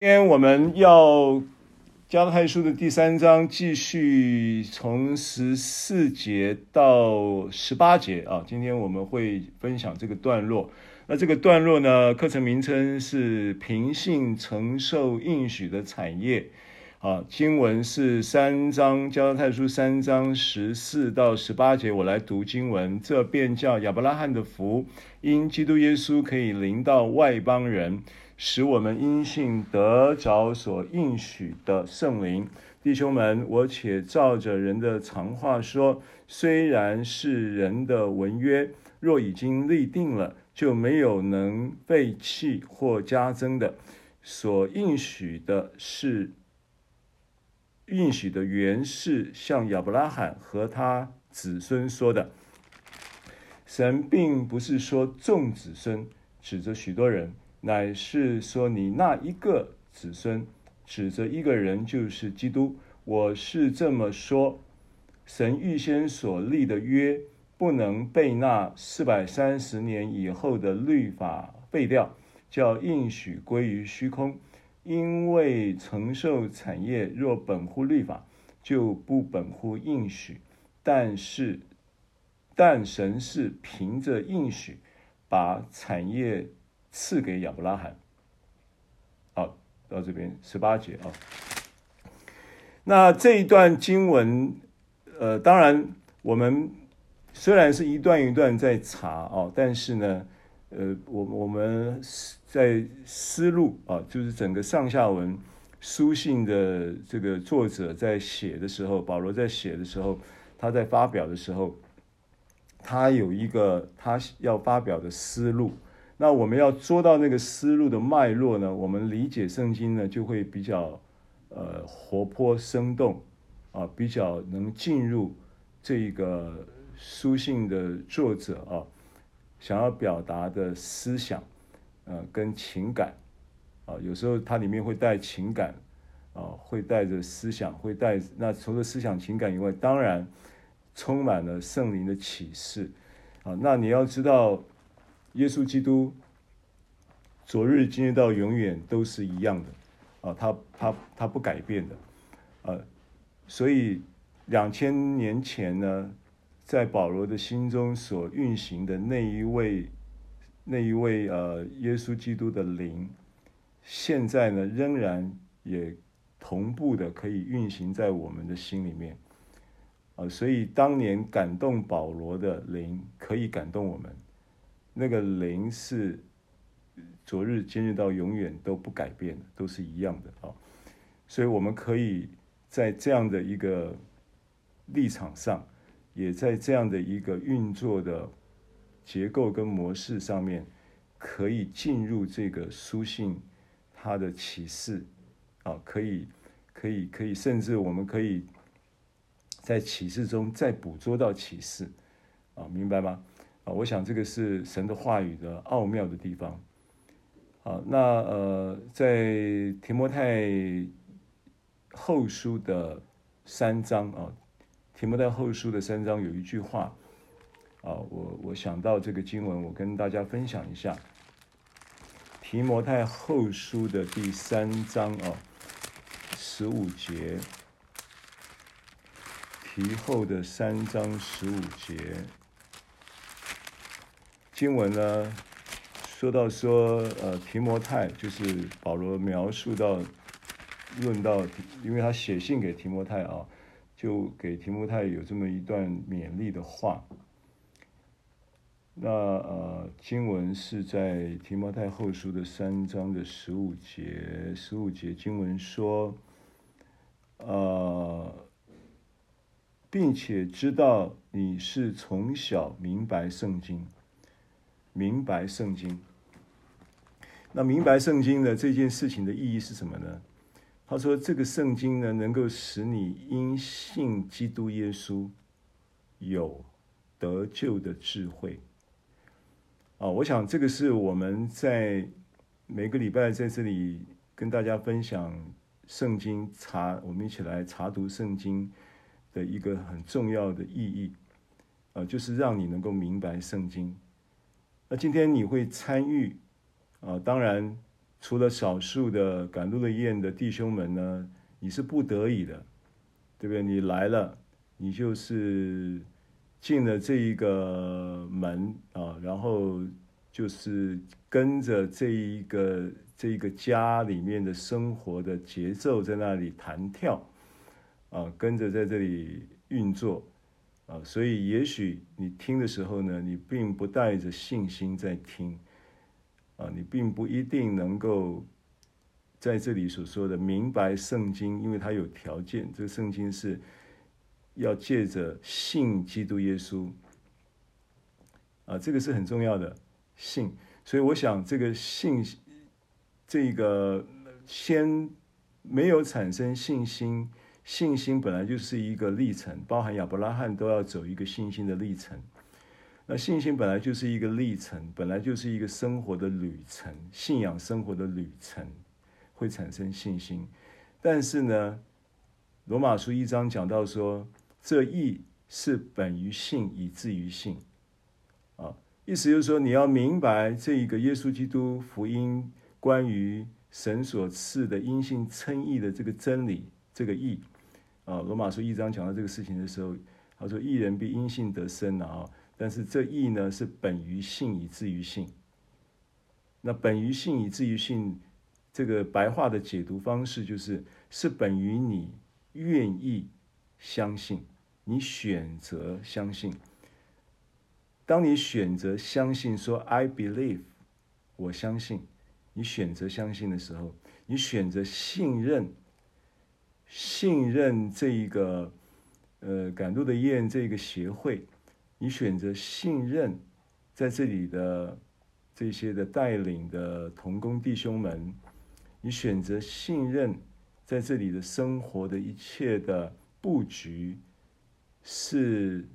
今天我们要加拉太书的第三章，继续从十四节到十八节啊。今天我们会分享这个段落。那这个段落呢，课程名称是“平信承受应许的产业”。啊，经文是三章加拉太书三章十四到十八节。我来读经文：这便叫亚伯拉罕的福，因基督耶稣可以临到外邦人。使我们因信得着所应许的圣灵，弟兄们，我且照着人的常话说：虽然是人的文约，若已经立定了，就没有能废弃或加增的。所应许的是应许的原是向亚伯拉罕和他子孙说的。神并不是说众子孙，指着许多人。乃是说，你那一个子孙，指着一个人，就是基督。我是这么说：神预先所立的约，不能被那四百三十年以后的律法废掉，叫应许归于虚空。因为承受产业若本乎律法，就不本乎应许。但是，但神是凭着应许，把产业。赐给亚伯拉罕。好，到这边十八节啊。那这一段经文，呃，当然我们虽然是一段一段在查哦，但是呢，呃，我我们在思路啊，就是整个上下文书信的这个作者在写的时候，保罗在写的时候，他在发表的时候，他有一个他要发表的思路。那我们要捉到那个思路的脉络呢，我们理解圣经呢就会比较呃活泼生动啊，比较能进入这个书信的作者啊想要表达的思想呃跟情感啊，有时候它里面会带情感啊，会带着思想，会带那除了思想情感以外，当然充满了圣灵的启示啊。那你要知道。耶稣基督，昨日、今日到永远都是一样的，啊，他他他不改变的，啊，所以两千年前呢，在保罗的心中所运行的那一位那一位呃耶稣基督的灵，现在呢仍然也同步的可以运行在我们的心里面，啊，所以当年感动保罗的灵可以感动我们。那个灵是昨日、今日到永远都不改变的，都是一样的啊。所以我们可以在这样的一个立场上，也在这样的一个运作的结构跟模式上面，可以进入这个书信它的启示啊，可以、可以、可以，甚至我们可以在启示中再捕捉到启示啊，明白吗？我想这个是神的话语的奥妙的地方。好，那呃，在提摩太后书的三章啊，提摩太后书的三章有一句话啊，我我想到这个经文，我跟大家分享一下。提摩太后书的第三章啊，十五节，提后的三章十五节。经文呢，说到说，呃，提摩太就是保罗描述到，论到，因为他写信给提摩太啊，就给提摩太有这么一段勉励的话。那呃，经文是在提摩太后书的三章的十五节，十五节经文说，呃，并且知道你是从小明白圣经。明白圣经，那明白圣经的这件事情的意义是什么呢？他说，这个圣经呢，能够使你因信基督耶稣有得救的智慧。啊，我想这个是我们在每个礼拜在这里跟大家分享圣经查，我们一起来查读圣经的一个很重要的意义，啊，就是让你能够明白圣经。那今天你会参与啊？当然，除了少数的赶路的宴的弟兄们呢，你是不得已的，对不对？你来了，你就是进了这一个门啊，然后就是跟着这一个这一个家里面的生活的节奏在那里弹跳啊，跟着在这里运作啊，所以也许你听的时候呢，你并不带着信心在听。啊，你并不一定能够在这里所说的明白圣经，因为它有条件。这个圣经是要借着信基督耶稣啊，这个是很重要的信。所以我想，这个信，这个先没有产生信心，信心本来就是一个历程，包含亚伯拉罕都要走一个信心的历程。那信心本来就是一个历程，本来就是一个生活的旅程，信仰生活的旅程会产生信心。但是呢，罗马书一章讲到说，这义是本于信，以至于信。啊，意思就是说，你要明白这一个耶稣基督福音关于神所赐的因信称义的这个真理，这个义。啊，罗马书一章讲到这个事情的时候，他说：“义人必因信得生。”啊。但是这义呢，是本于信以至于信。那本于信以至于信，这个白话的解读方式就是：是本于你愿意相信，你选择相信。当你选择相信说 “I believe”，我相信，你选择相信的时候，你选择信任，信任这一个呃赶路的雁这个协会。你选择信任，在这里的这些的带领的同工弟兄们，你选择信任，在这里的生活的一切的布局，是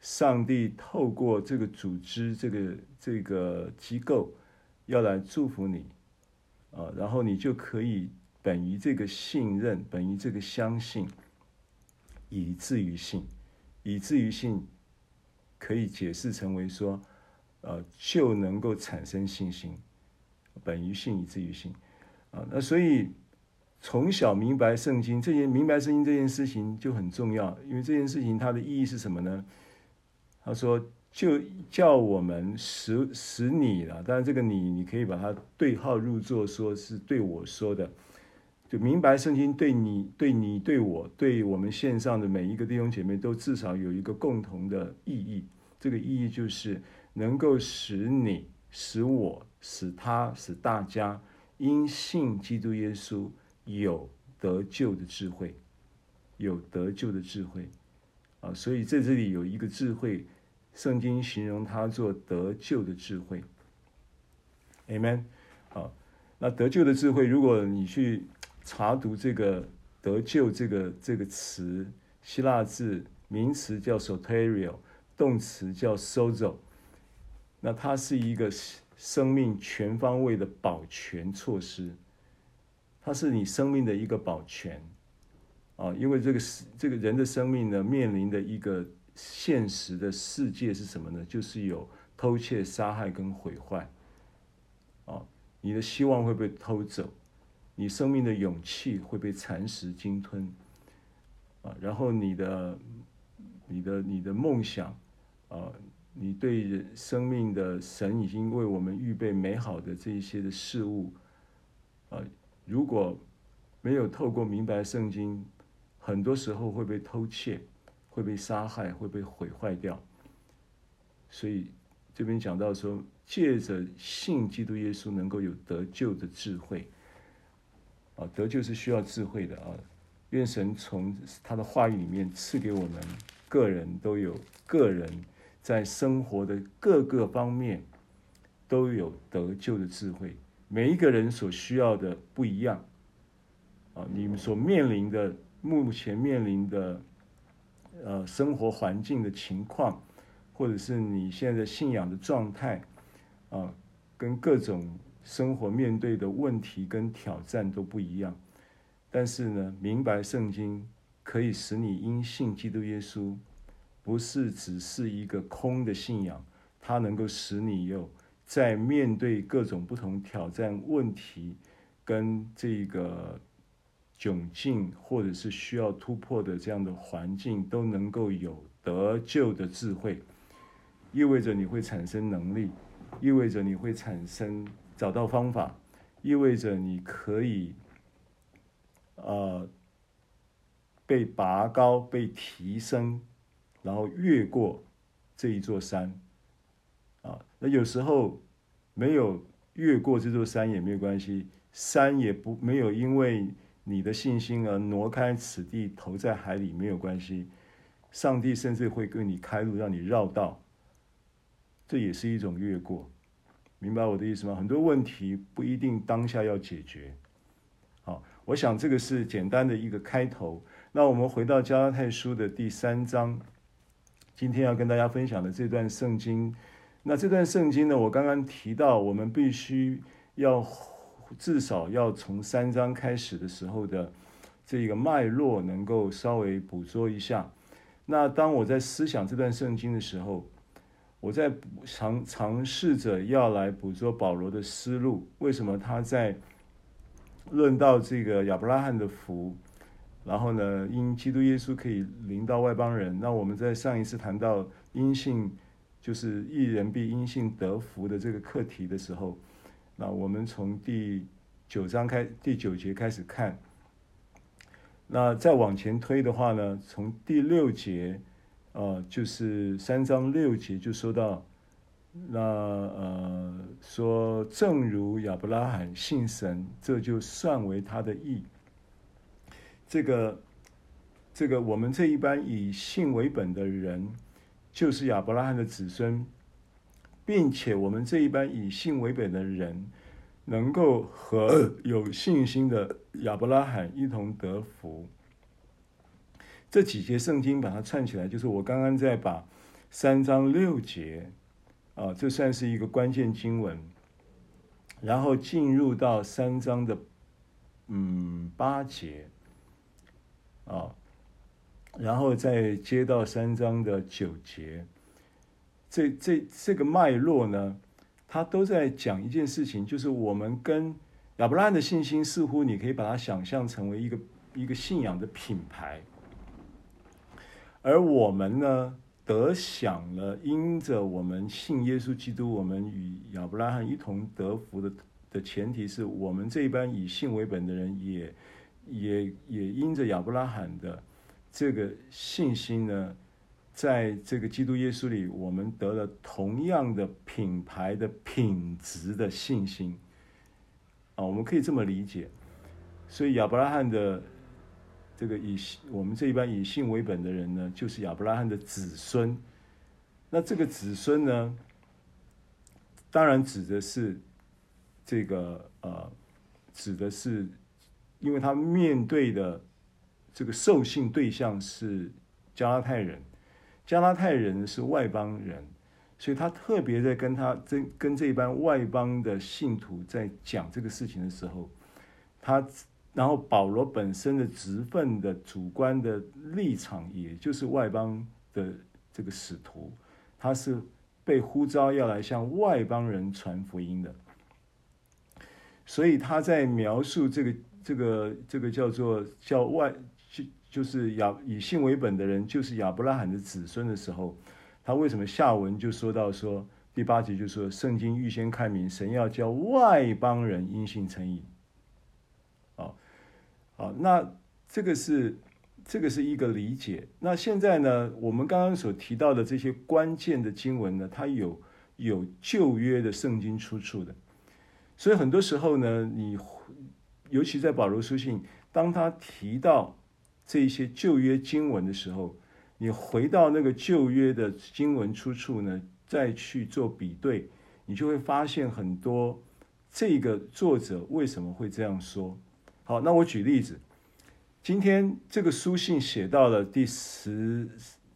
上帝透过这个组织、这个这个机构要来祝福你，啊，然后你就可以本于这个信任，本于这个相信，以至于信，以至于信。可以解释成为说，呃，就能够产生信心，本于信以至于信，啊，那所以从小明白圣经这件明白圣经这件事情就很重要，因为这件事情它的意义是什么呢？他说就叫我们使使你了，当然这个你你可以把它对号入座，说是对我说的，就明白圣经对你对你对我对我们线上的每一个弟兄姐妹都至少有一个共同的意义。这个意义就是能够使你、使我、使他、使大家因信基督耶稣有得救的智慧，有得救的智慧啊！所以在这里有一个智慧，圣经形容它做得救的智慧。Amen。好，那得救的智慧，如果你去查读这个得救这个这个词，希腊字名词叫 soterio。动词叫 sozo，那它是一个生命全方位的保全措施，它是你生命的一个保全啊，因为这个这个人的生命呢，面临的一个现实的世界是什么呢？就是有偷窃、杀害跟毁坏啊，你的希望会被偷走，你生命的勇气会被蚕食、鲸吞啊，然后你的、你的、你的梦想。啊，你对生命的神已经为我们预备美好的这一些的事物，啊，如果没有透过明白圣经，很多时候会被偷窃，会被杀害，会被毁坏掉。所以这边讲到说，借着信基督耶稣能够有得救的智慧，啊，得救是需要智慧的啊。愿神从他的话语里面赐给我们个人都有个人。在生活的各个方面都有得救的智慧，每一个人所需要的不一样啊！你们所面临的目前面临的呃生活环境的情况，或者是你现在的信仰的状态啊，跟各种生活面对的问题跟挑战都不一样。但是呢，明白圣经可以使你因信基督耶稣。不是只是一个空的信仰，它能够使你有在面对各种不同挑战问题跟这个窘境，或者是需要突破的这样的环境，都能够有得救的智慧，意味着你会产生能力，意味着你会产生找到方法，意味着你可以，呃，被拔高、被提升，然后越过这一座山。啊，那有时候没有越过这座山也没有关系，山也不没有因为你的信心而挪开此地投在海里没有关系，上帝甚至会给你开路让你绕道，这也是一种越过，明白我的意思吗？很多问题不一定当下要解决，好，我想这个是简单的一个开头。那我们回到加拉太书的第三章，今天要跟大家分享的这段圣经。那这段圣经呢，我刚刚提到，我们必须要至少要从三章开始的时候的这个脉络，能够稍微捕捉一下。那当我在思想这段圣经的时候，我在尝尝试着要来捕捉保罗的思路。为什么他在论到这个亚伯拉罕的福，然后呢，因基督耶稣可以临到外邦人？那我们在上一次谈到因信。就是一人必因信得福的这个课题的时候，那我们从第九章开第九节开始看，那再往前推的话呢，从第六节，呃，就是三章六节就说到，那呃说正如亚伯拉罕信神，这就算为他的义。这个这个我们这一般以信为本的人。就是亚伯拉罕的子孙，并且我们这一般以信为本的人，能够和有信心的亚伯拉罕一同得福。这几节圣经把它串起来，就是我刚刚在把三章六节啊，这算是一个关键经文，然后进入到三章的嗯八节啊。然后再接到三章的九节，这这这个脉络呢，它都在讲一件事情，就是我们跟亚伯拉罕的信心，似乎你可以把它想象成为一个一个信仰的品牌，而我们呢，得享了因着我们信耶稣基督，我们与亚伯拉罕一同得福的的前提是我们这一班以信为本的人也，也也也因着亚伯拉罕的。这个信心呢，在这个基督耶稣里，我们得了同样的品牌的品质的信心啊，我们可以这么理解。所以亚伯拉罕的这个以我们这一般以信为本的人呢，就是亚伯拉罕的子孙。那这个子孙呢，当然指的是这个呃，指的是因为他面对的。这个受信对象是加拉太人，加拉太人是外邦人，所以他特别在跟他这跟这一班外邦的信徒在讲这个事情的时候，他然后保罗本身的职分的主观的立场，也就是外邦的这个使徒，他是被呼召要来向外邦人传福音的，所以他在描述这个这个这个叫做叫外。就就是亚以信为本的人，就是亚伯拉罕的子孙的时候，他为什么下文就说到说第八节就说圣经预先看明，神要叫外邦人因信称义。好，那这个是这个是一个理解。那现在呢，我们刚刚所提到的这些关键的经文呢，它有有旧约的圣经出处的，所以很多时候呢，你尤其在保罗书信，当他提到。这一些旧约经文的时候，你回到那个旧约的经文出处呢，再去做比对，你就会发现很多这个作者为什么会这样说。好，那我举例子，今天这个书信写到了第十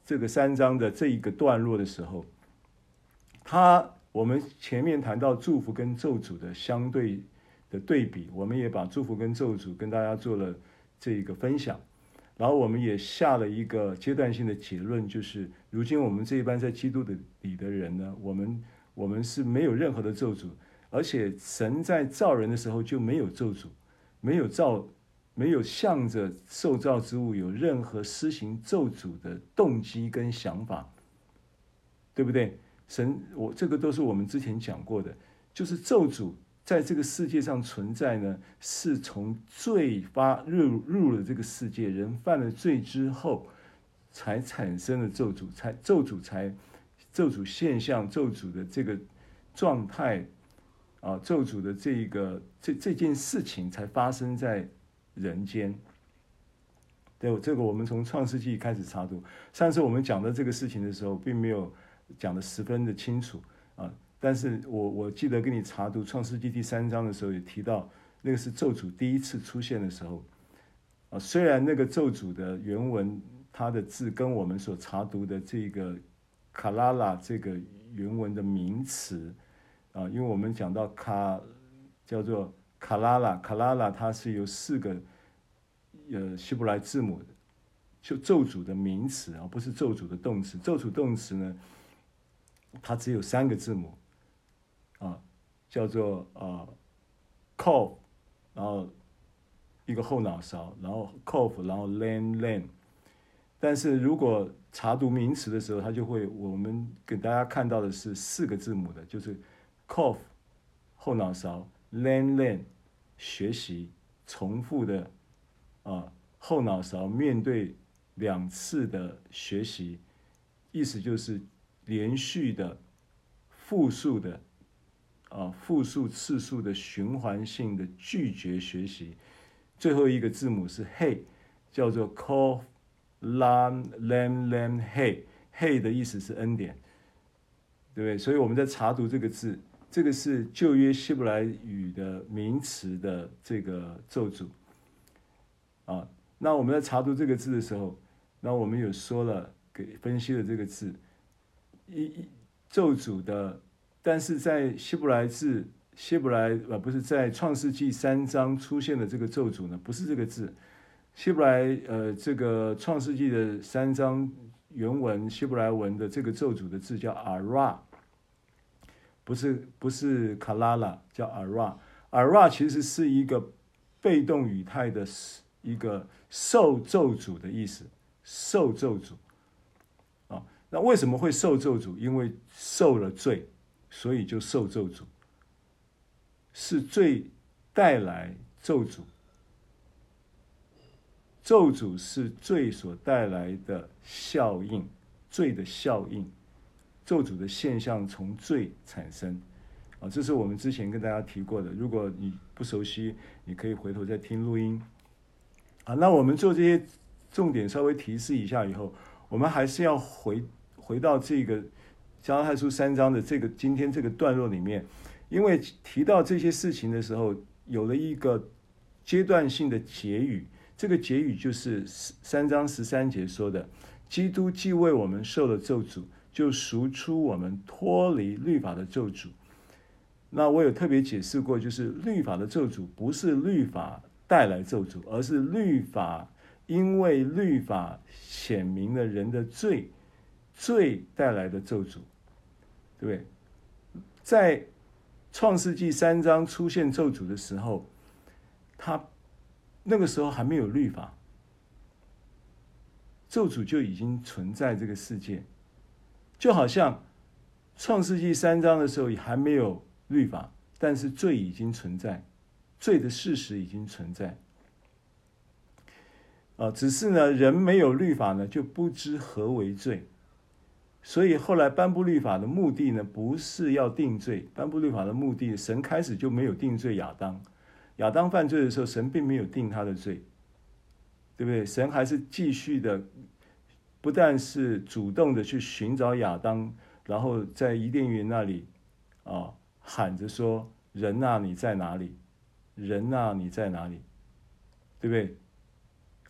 这个三章的这一个段落的时候，他我们前面谈到祝福跟咒诅的相对的对比，我们也把祝福跟咒诅跟大家做了这一个分享。然后我们也下了一个阶段性的结论，就是如今我们这一班在基督的里的人呢，我们我们是没有任何的咒诅，而且神在造人的时候就没有咒诅，没有造，没有向着受造之物有任何施行咒诅的动机跟想法，对不对？神，我这个都是我们之前讲过的，就是咒诅在这个世界上存在呢，是从罪发入入了这个世界，人犯了罪之后，才产生了咒诅，才咒诅才。咒诅现象，咒诅的这个状态，啊，咒诅的这个这这件事情才发生在人间。对，这个我们从创世纪开始查读。上次我们讲的这个事情的时候，并没有讲的十分的清楚啊。但是我我记得跟你查读创世纪第三章的时候，也提到那个是咒诅第一次出现的时候。啊，虽然那个咒诅的原文，它的字跟我们所查读的这个。卡拉拉这个原文的名词啊，因为我们讲到卡叫做卡拉拉，卡拉拉它是由四个呃希伯来字母，就咒诅的名词啊，不是咒诅的动词。咒诅动词呢，它只有三个字母啊，叫做啊 cough，然后一个后脑勺，然后 cough，然后 len len，但是如果查读名词的时候，它就会我们给大家看到的是四个字母的，就是 cough 后脑勺 learn learn 学习重复的啊后脑勺面对两次的学习，意思就是连续的复数的啊复数次数的循环性的拒绝学习，最后一个字母是 hey 叫做 cough Lam lam lam hey hey 的意思是恩典，对不对？所以我们在查读这个字，这个是旧约希伯来语的名词的这个咒诅啊。那我们在查读这个字的时候，那我们有说了，给分析了这个字一一咒诅的，但是在希伯来字希伯来呃不是在创世纪三章出现的这个咒诅呢，不是这个字。希伯来呃，这个创世纪的三章原文希伯来文的这个咒诅的字叫 ara，不是不是卡拉拉，叫 ara。ara 其实是一个被动语态的，一个受咒诅的意思，受咒诅。啊，那为什么会受咒诅？因为受了罪，所以就受咒诅，是罪带来咒诅。咒诅是罪所带来的效应，罪的效应，咒诅的现象从罪产生，啊，这是我们之前跟大家提过的。如果你不熟悉，你可以回头再听录音。啊，那我们做这些重点稍微提示一下以后，我们还是要回回到这个加拉太书三章的这个今天这个段落里面，因为提到这些事情的时候，有了一个阶段性的结语。这个结语就是三章十三节说的：“基督既为我们受了咒诅，就赎出我们脱离律法的咒诅。”那我有特别解释过，就是律法的咒诅不是律法带来咒诅，而是律法因为律法显明了人的罪，罪带来的咒诅，对不对？在创世纪三章出现咒诅的时候，他。那个时候还没有律法，咒诅就已经存在这个世界，就好像创世纪三章的时候也还没有律法，但是罪已经存在，罪的事实已经存在。啊，只是呢，人没有律法呢，就不知何为罪，所以后来颁布律法的目的呢，不是要定罪，颁布律法的目的，神开始就没有定罪亚当。亚当犯罪的时候，神并没有定他的罪，对不对？神还是继续的，不但是主动的去寻找亚当，然后在伊甸园那里，啊，喊着说：“人啊，你在哪里？人啊，你在哪里？”对不对？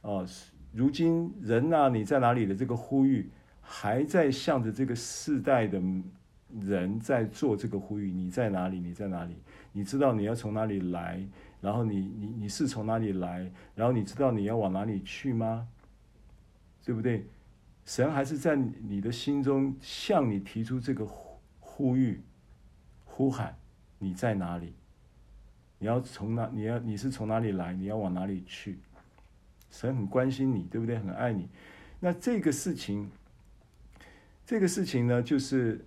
啊，如今“人啊，你在哪里”的这个呼吁，还在向着这个世代的人在做这个呼吁：“你在哪里？你在哪里？你知道你要从哪里来？”然后你你你是从哪里来？然后你知道你要往哪里去吗？对不对？神还是在你的心中向你提出这个呼呼吁，呼喊你在哪里？你要从哪？你要你是从哪里来？你要往哪里去？神很关心你，对不对？很爱你。那这个事情，这个事情呢，就是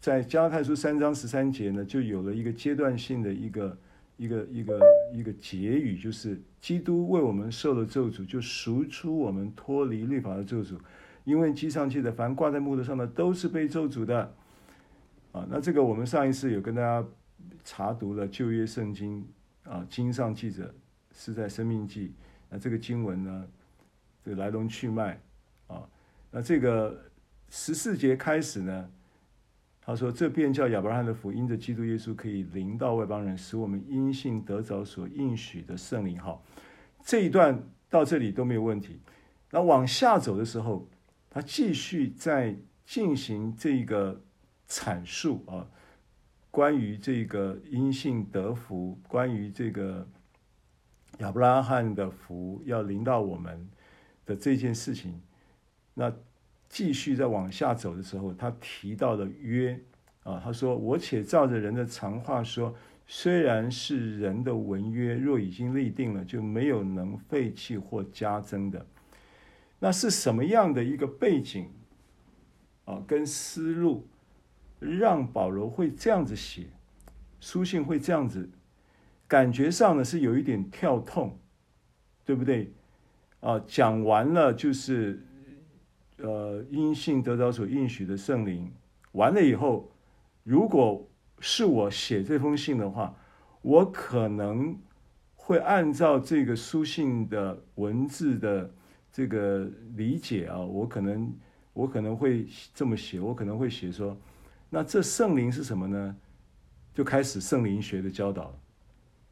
在加拉太书三章十三节呢，就有了一个阶段性的一个一个一个一个结语，就是基督为我们受了咒诅，就赎出我们脱离律法的咒诅。因为记上去的，凡挂在木头上的，都是被咒诅的。啊，那这个我们上一次有跟大家查读了旧约圣经啊，经上记着是在生命记。那这个经文呢，这个来龙去脉啊，那这个十四节开始呢，他说：“这便叫亚伯拉罕的福，因着基督耶稣可以临到外邦人，使我们因信得着所应许的圣灵。”好，这一段到这里都没有问题。那往下走的时候。他继续在进行这个阐述啊，关于这个因信得福，关于这个亚伯拉罕的福要临到我们的这件事情。那继续在往下走的时候，他提到了约啊，他说：“我且照着人的常话说，虽然是人的文约，若已经立定了，就没有能废弃或加增的。”那是什么样的一个背景啊？跟思路，让保罗会这样子写，书信会这样子，感觉上呢是有一点跳痛，对不对？啊，讲完了就是，呃，因信得着所应许的圣灵，完了以后，如果是我写这封信的话，我可能会按照这个书信的文字的。这个理解啊，我可能我可能会这么写，我可能会写说，那这圣灵是什么呢？就开始圣灵学的教导，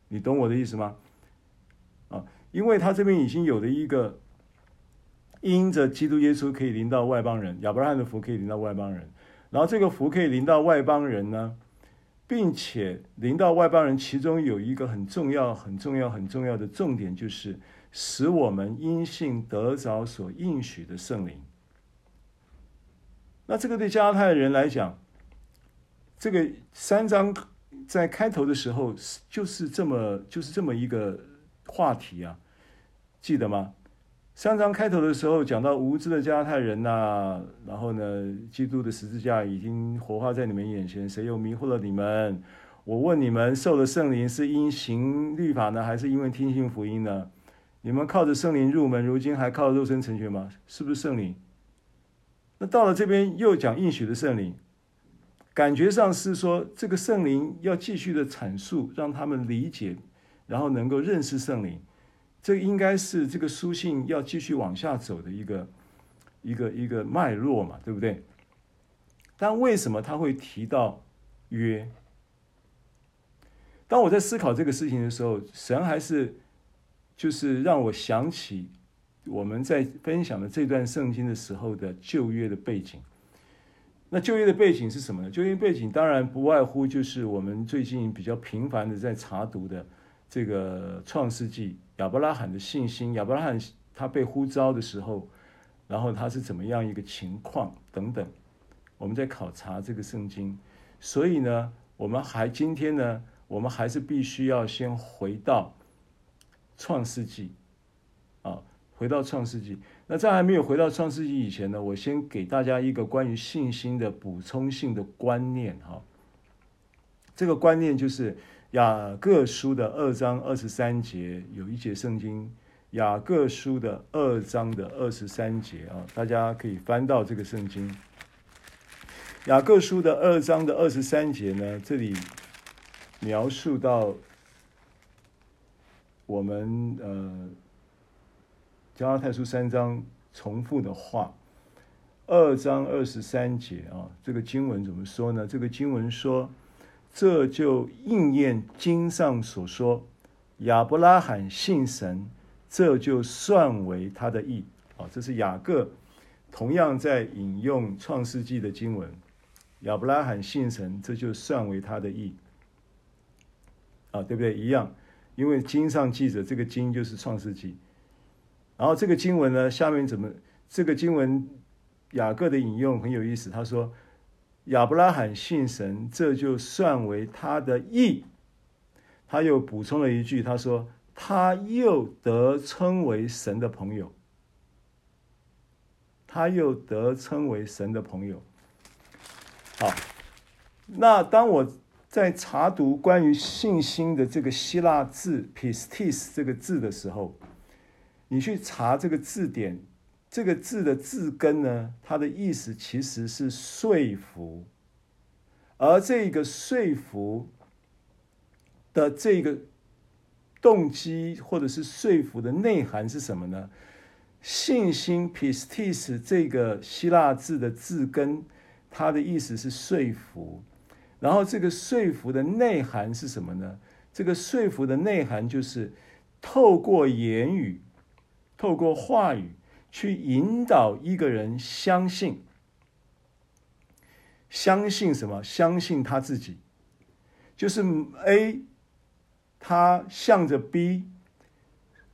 你懂我的意思吗？啊，因为他这边已经有了一个，因着基督耶稣可以临到外邦人，亚伯拉罕的福可以临到外邦人，然后这个福可以临到外邦人呢，并且临到外邦人，其中有一个很重要、很重要、很重要的重点就是。使我们因信得着所应许的圣灵。那这个对加拉太人来讲，这个三章在开头的时候就是这么就是这么一个话题啊，记得吗？三章开头的时候讲到无知的加太人呐、然后呢，基督的十字架已经活化在你们眼前，谁又迷惑了你们？我问你们，受了圣灵是因行律法呢，还是因为听信福音呢？你们靠着圣灵入门，如今还靠肉身成全吗？是不是圣灵？那到了这边又讲应许的圣灵，感觉上是说这个圣灵要继续的阐述，让他们理解，然后能够认识圣灵。这应该是这个书信要继续往下走的一个一个一个脉络嘛，对不对？但为什么他会提到约？当我在思考这个事情的时候，神还是。就是让我想起我们在分享的这段圣经的时候的旧约的背景。那旧约的背景是什么呢？旧约背景当然不外乎就是我们最近比较频繁的在查读的这个创世纪，亚伯拉罕的信心，亚伯拉罕他被呼召的时候，然后他是怎么样一个情况等等。我们在考察这个圣经，所以呢，我们还今天呢，我们还是必须要先回到。创世纪，啊，回到创世纪。那在还没有回到创世纪以前呢，我先给大家一个关于信心的补充性的观念哈。这个观念就是雅各书的二章二十三节有一节圣经，雅各书的二章的二十三节啊，大家可以翻到这个圣经。雅各书的二章的二十三节呢，这里描述到。我们呃，加拉太书三章重复的话，二章二十三节啊，这个经文怎么说呢？这个经文说，这就应验经上所说，亚伯拉罕信神，这就算为他的义啊。这是雅各同样在引用创世纪的经文，亚伯拉罕信神，这就算为他的义啊，对不对？一样。因为经上记着，这个经就是创世纪，然后这个经文呢，下面怎么？这个经文雅各的引用很有意思。他说：“亚伯拉罕信神，这就算为他的义。他又补充了一句，他说：“他又得称为神的朋友。”他又得称为神的朋友。好，那当我在查读关于信心的这个希腊字 “pistis” 这个字的时候，你去查这个字典，这个字的字根呢，它的意思其实是说服，而这个说服的这个动机或者是说服的内涵是什么呢？信心 pistis 这个希腊字的字根，它的意思是说服，然后这个说服的内涵是什么呢？这个说服的内涵就是透过言语，透过话语去引导一个人相信，相信什么？相信他自己，就是 A，他向着 B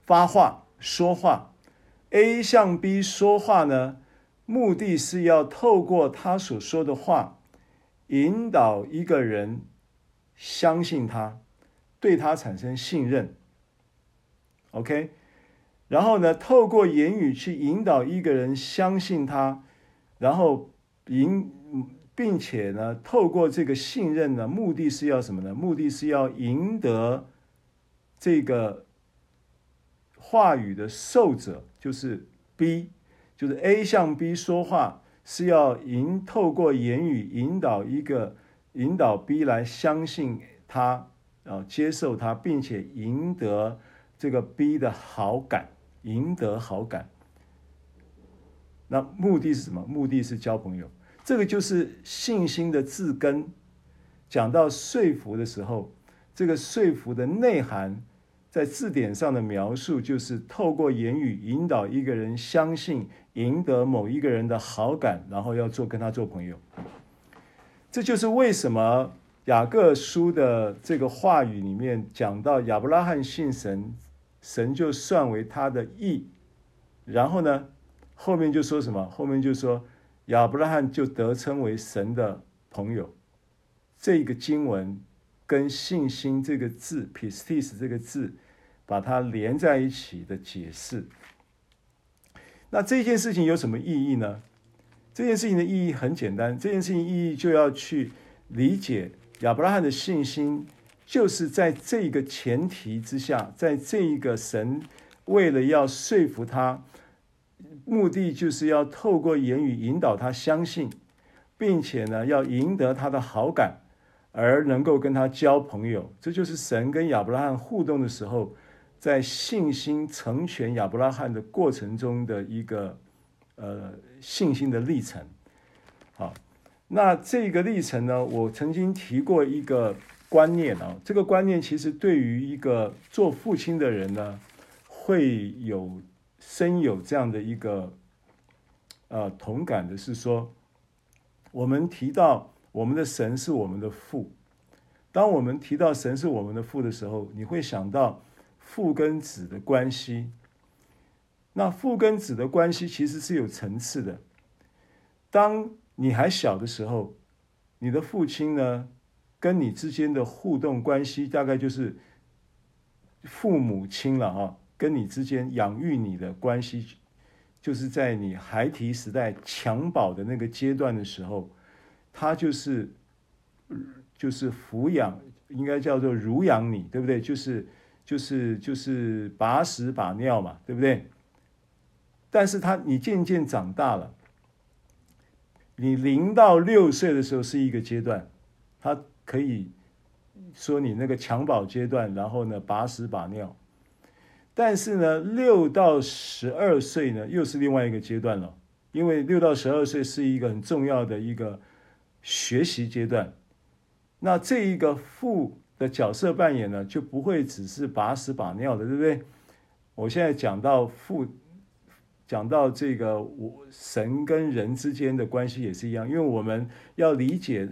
发话说话。A 向 B 说话呢，目的是要透过他所说的话，引导一个人相信他，对他产生信任。OK，然后呢，透过言语去引导一个人相信他，然后赢，并且呢，透过这个信任呢，目的是要什么呢？目的是要赢得这个。话语的受者就是 B，就是 A 向 B 说话，是要引透过言语引导一个引导 B 来相信他，啊，接受他，并且赢得这个 B 的好感，赢得好感。那目的是什么？目的是交朋友。这个就是信心的字根。讲到说服的时候，这个说服的内涵。在字典上的描述就是透过言语引导一个人相信，赢得某一个人的好感，然后要做跟他做朋友。这就是为什么雅各书的这个话语里面讲到亚伯拉罕信神，神就算为他的义。然后呢，后面就说什么？后面就说亚伯拉罕就得称为神的朋友。这个经文。跟信心这个字 pistis 这个字，把它连在一起的解释。那这件事情有什么意义呢？这件事情的意义很简单，这件事情意义就要去理解亚伯拉罕的信心，就是在这个前提之下，在这一个神为了要说服他，目的就是要透过言语引导他相信，并且呢，要赢得他的好感。而能够跟他交朋友，这就是神跟亚伯拉罕互动的时候，在信心成全亚伯拉罕的过程中的一个呃信心的历程。好，那这个历程呢，我曾经提过一个观念啊，这个观念其实对于一个做父亲的人呢，会有深有这样的一个呃同感的是说，我们提到。我们的神是我们的父。当我们提到神是我们的父的时候，你会想到父跟子的关系。那父跟子的关系其实是有层次的。当你还小的时候，你的父亲呢，跟你之间的互动关系大概就是父母亲了哈，跟你之间养育你的关系，就是在你孩提时代襁褓的那个阶段的时候。他就是，就是抚养，应该叫做乳养你，对不对？就是，就是，就是把屎把尿嘛，对不对？但是他，你渐渐长大了，你零到六岁的时候是一个阶段，他可以说你那个襁褓阶段，然后呢，把屎把尿。但是呢，六到十二岁呢，又是另外一个阶段了，因为六到十二岁是一个很重要的一个。学习阶段，那这一个父的角色扮演呢，就不会只是把屎把尿的，对不对？我现在讲到父，讲到这个我神跟人之间的关系也是一样，因为我们要理解，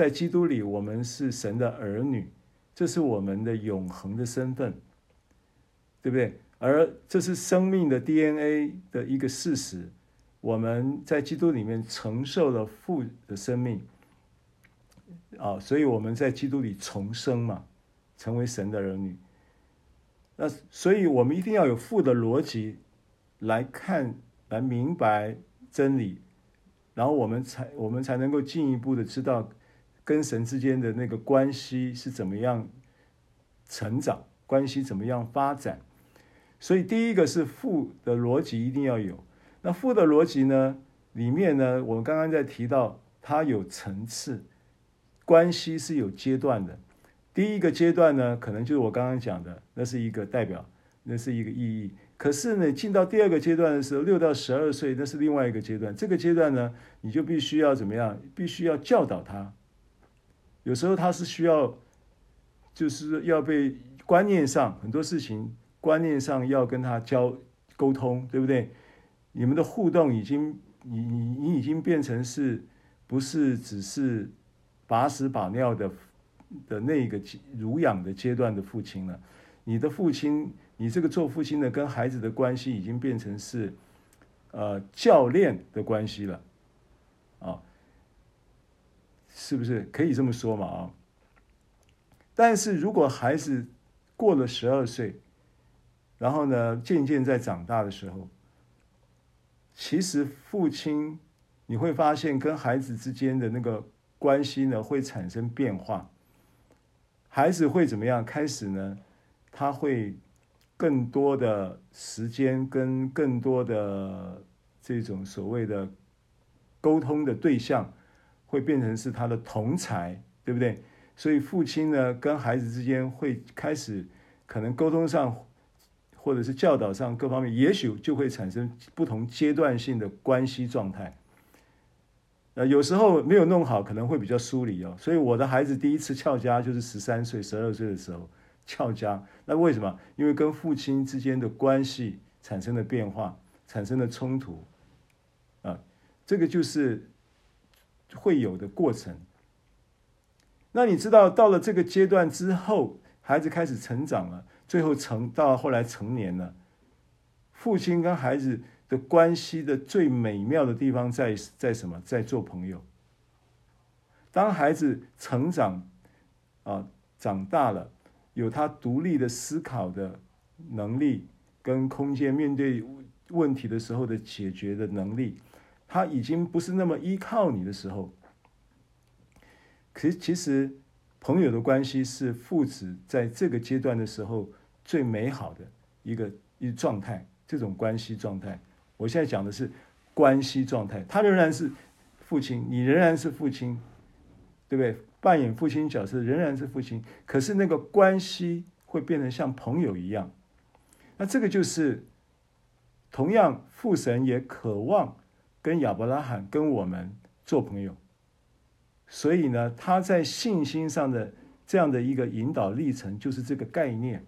在基督里我们是神的儿女，这是我们的永恒的身份，对不对？而这是生命的 DNA 的一个事实。我们在基督里面承受了父的生命，啊，所以我们在基督里重生嘛，成为神的儿女。那所以我们一定要有父的逻辑来看，来明白真理，然后我们才我们才能够进一步的知道跟神之间的那个关系是怎么样成长，关系怎么样发展。所以第一个是父的逻辑一定要有。那父的逻辑呢，里面呢，我们刚刚在提到，它有层次，关系是有阶段的。第一个阶段呢，可能就是我刚刚讲的，那是一个代表，那是一个意义。可是呢，进到第二个阶段的时候，六到十二岁，那是另外一个阶段。这个阶段呢，你就必须要怎么样？必须要教导他。有时候他是需要，就是要被观念上很多事情，观念上要跟他交沟通，对不对？你们的互动已经，你你你已经变成是，不是只是把屎把尿的的那个乳养的阶段的父亲了。你的父亲，你这个做父亲的跟孩子的关系已经变成是，呃，教练的关系了，啊，是不是可以这么说嘛？啊，但是如果孩子过了十二岁，然后呢，渐渐在长大的时候。其实父亲，你会发现跟孩子之间的那个关系呢，会产生变化。孩子会怎么样？开始呢，他会更多的时间跟更多的这种所谓的沟通的对象，会变成是他的同才，对不对？所以父亲呢，跟孩子之间会开始可能沟通上。或者是教导上各方面，也许就会产生不同阶段性的关系状态。呃，有时候没有弄好，可能会比较疏离哦。所以我的孩子第一次翘家就是十三岁、十二岁的时候翘家。那为什么？因为跟父亲之间的关系产生了变化，产生了冲突。啊，这个就是会有的过程。那你知道，到了这个阶段之后，孩子开始成长了。最后成到后来成年了，父亲跟孩子的关系的最美妙的地方在在什么？在做朋友。当孩子成长啊，长大了，有他独立的思考的能力跟空间，面对问题的时候的解决的能力，他已经不是那么依靠你的时候。可是其实朋友的关系是父子在这个阶段的时候。最美好的一个一状态，这种关系状态，我现在讲的是关系状态。他仍然是父亲，你仍然是父亲，对不对？扮演父亲角色仍然是父亲，可是那个关系会变得像朋友一样。那这个就是同样，父神也渴望跟亚伯拉罕跟我们做朋友，所以呢，他在信心上的这样的一个引导历程，就是这个概念。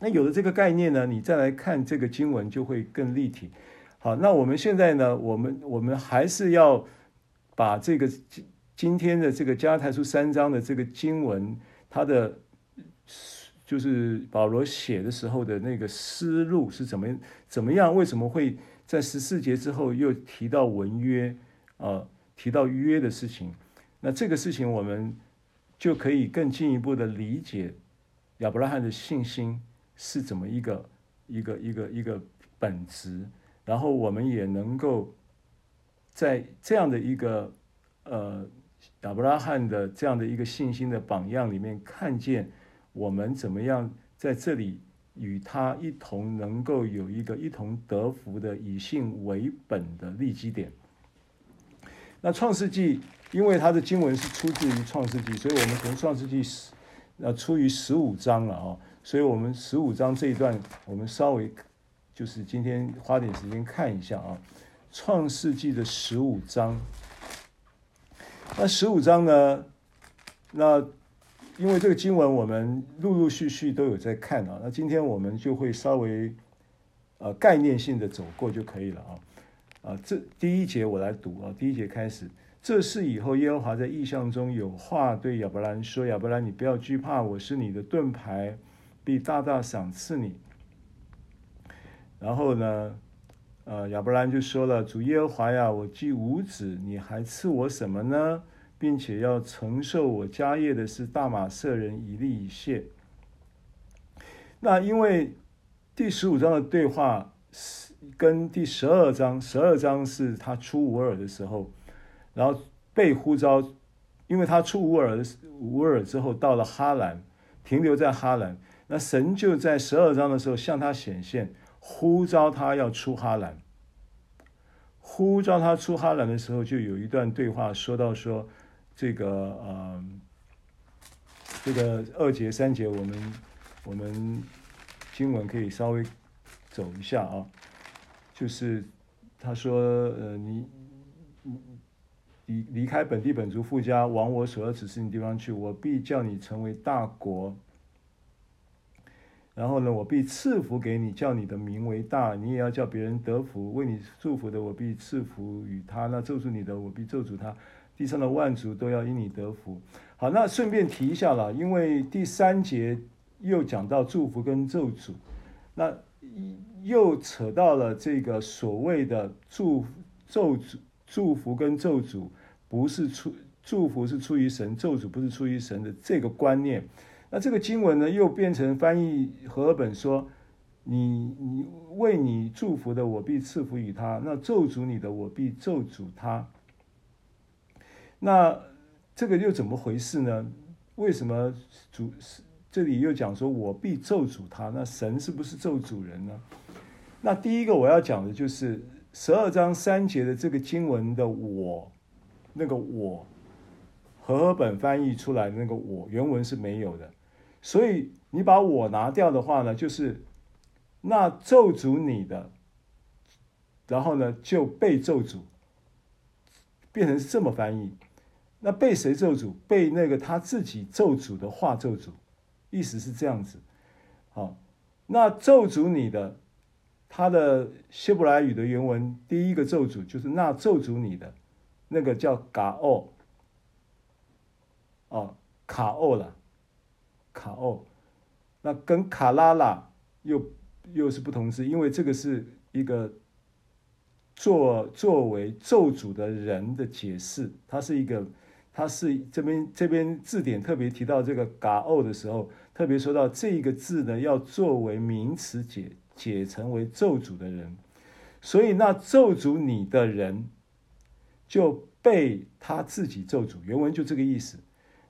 那有了这个概念呢，你再来看这个经文就会更立体。好，那我们现在呢，我们我们还是要把这个今今天的这个加拉太书三章的这个经文，它的就是保罗写的时候的那个思路是怎么怎么样？为什么会在十四节之后又提到文约啊，提到约的事情？那这个事情我们就可以更进一步的理解亚伯拉罕的信心。是怎么一个一个一个一个本质，然后我们也能够在这样的一个呃亚伯拉罕的这样的一个信心的榜样里面，看见我们怎么样在这里与他一同能够有一个一同得福的以信为本的立基点。那创世纪，因为它的经文是出自于创世纪，所以我们从创世纪十那出于十五章了哦。所以，我们十五章这一段，我们稍微就是今天花点时间看一下啊，《创世纪》的十五章。那十五章呢？那因为这个经文我们陆陆续续都有在看啊，那今天我们就会稍微呃概念性的走过就可以了啊。啊，这第一节我来读啊，第一节开始，这是以后耶和华在异象中有话对亚伯兰说：“亚伯兰，你不要惧怕，我是你的盾牌。”必大大赏赐你。然后呢，呃，亚伯兰就说了：“主耶和华呀，我既无子，你还赐我什么呢？并且要承受我家业的是大马色人以利以谢。那因为第十五章的对话是跟第十二章，十二章是他出乌尔的时候，然后被呼召，因为他出乌尔乌尔之后到了哈兰，停留在哈兰，那神就在十二章的时候向他显现，呼召他要出哈兰。呼召他出哈兰的时候，就有一段对话说到说，这个呃，这个二节三节，我们我们经文可以稍微走一下啊，就是他说呃，你离离开本地本族父家，往我所要指示你地方去，我必叫你成为大国。然后呢，我必赐福给你，叫你的名为大，你也要叫别人得福。为你祝福的，我必赐福与他；那咒诅你的，我必咒诅他。地上的万族都要因你得福。好，那顺便提一下了，因为第三节又讲到祝福跟咒诅，那又扯到了这个所谓的祝咒诅、祝福跟咒诅，不是出祝福是出于神，咒诅不是出于神的这个观念。那这个经文呢，又变成翻译和合本说：“你你为你祝福的，我必赐福于他；那咒诅你的，我必咒诅他。”那这个又怎么回事呢？为什么主这里又讲说我必咒诅他？那神是不是咒诅人呢？那第一个我要讲的就是十二章三节的这个经文的“我”，那个“我”和合本翻译出来的那个“我”，原文是没有的。所以你把我拿掉的话呢，就是那咒诅你的，然后呢就被咒诅，变成这么翻译。那被谁咒诅？被那个他自己咒诅的话咒诅，意思是这样子。好，那咒诅你的，他的希伯来语的原文第一个咒诅就是那咒诅你的，那个叫嘎奥，哦，卡奥了。卡奥，那跟卡拉拉又又是不同字，因为这个是一个作作为咒诅的人的解释，它是一个，它是这边这边字典特别提到这个嘎欧的时候，特别说到这一个字呢，要作为名词解解成为咒诅的人，所以那咒诅你的人就被他自己咒诅，原文就这个意思。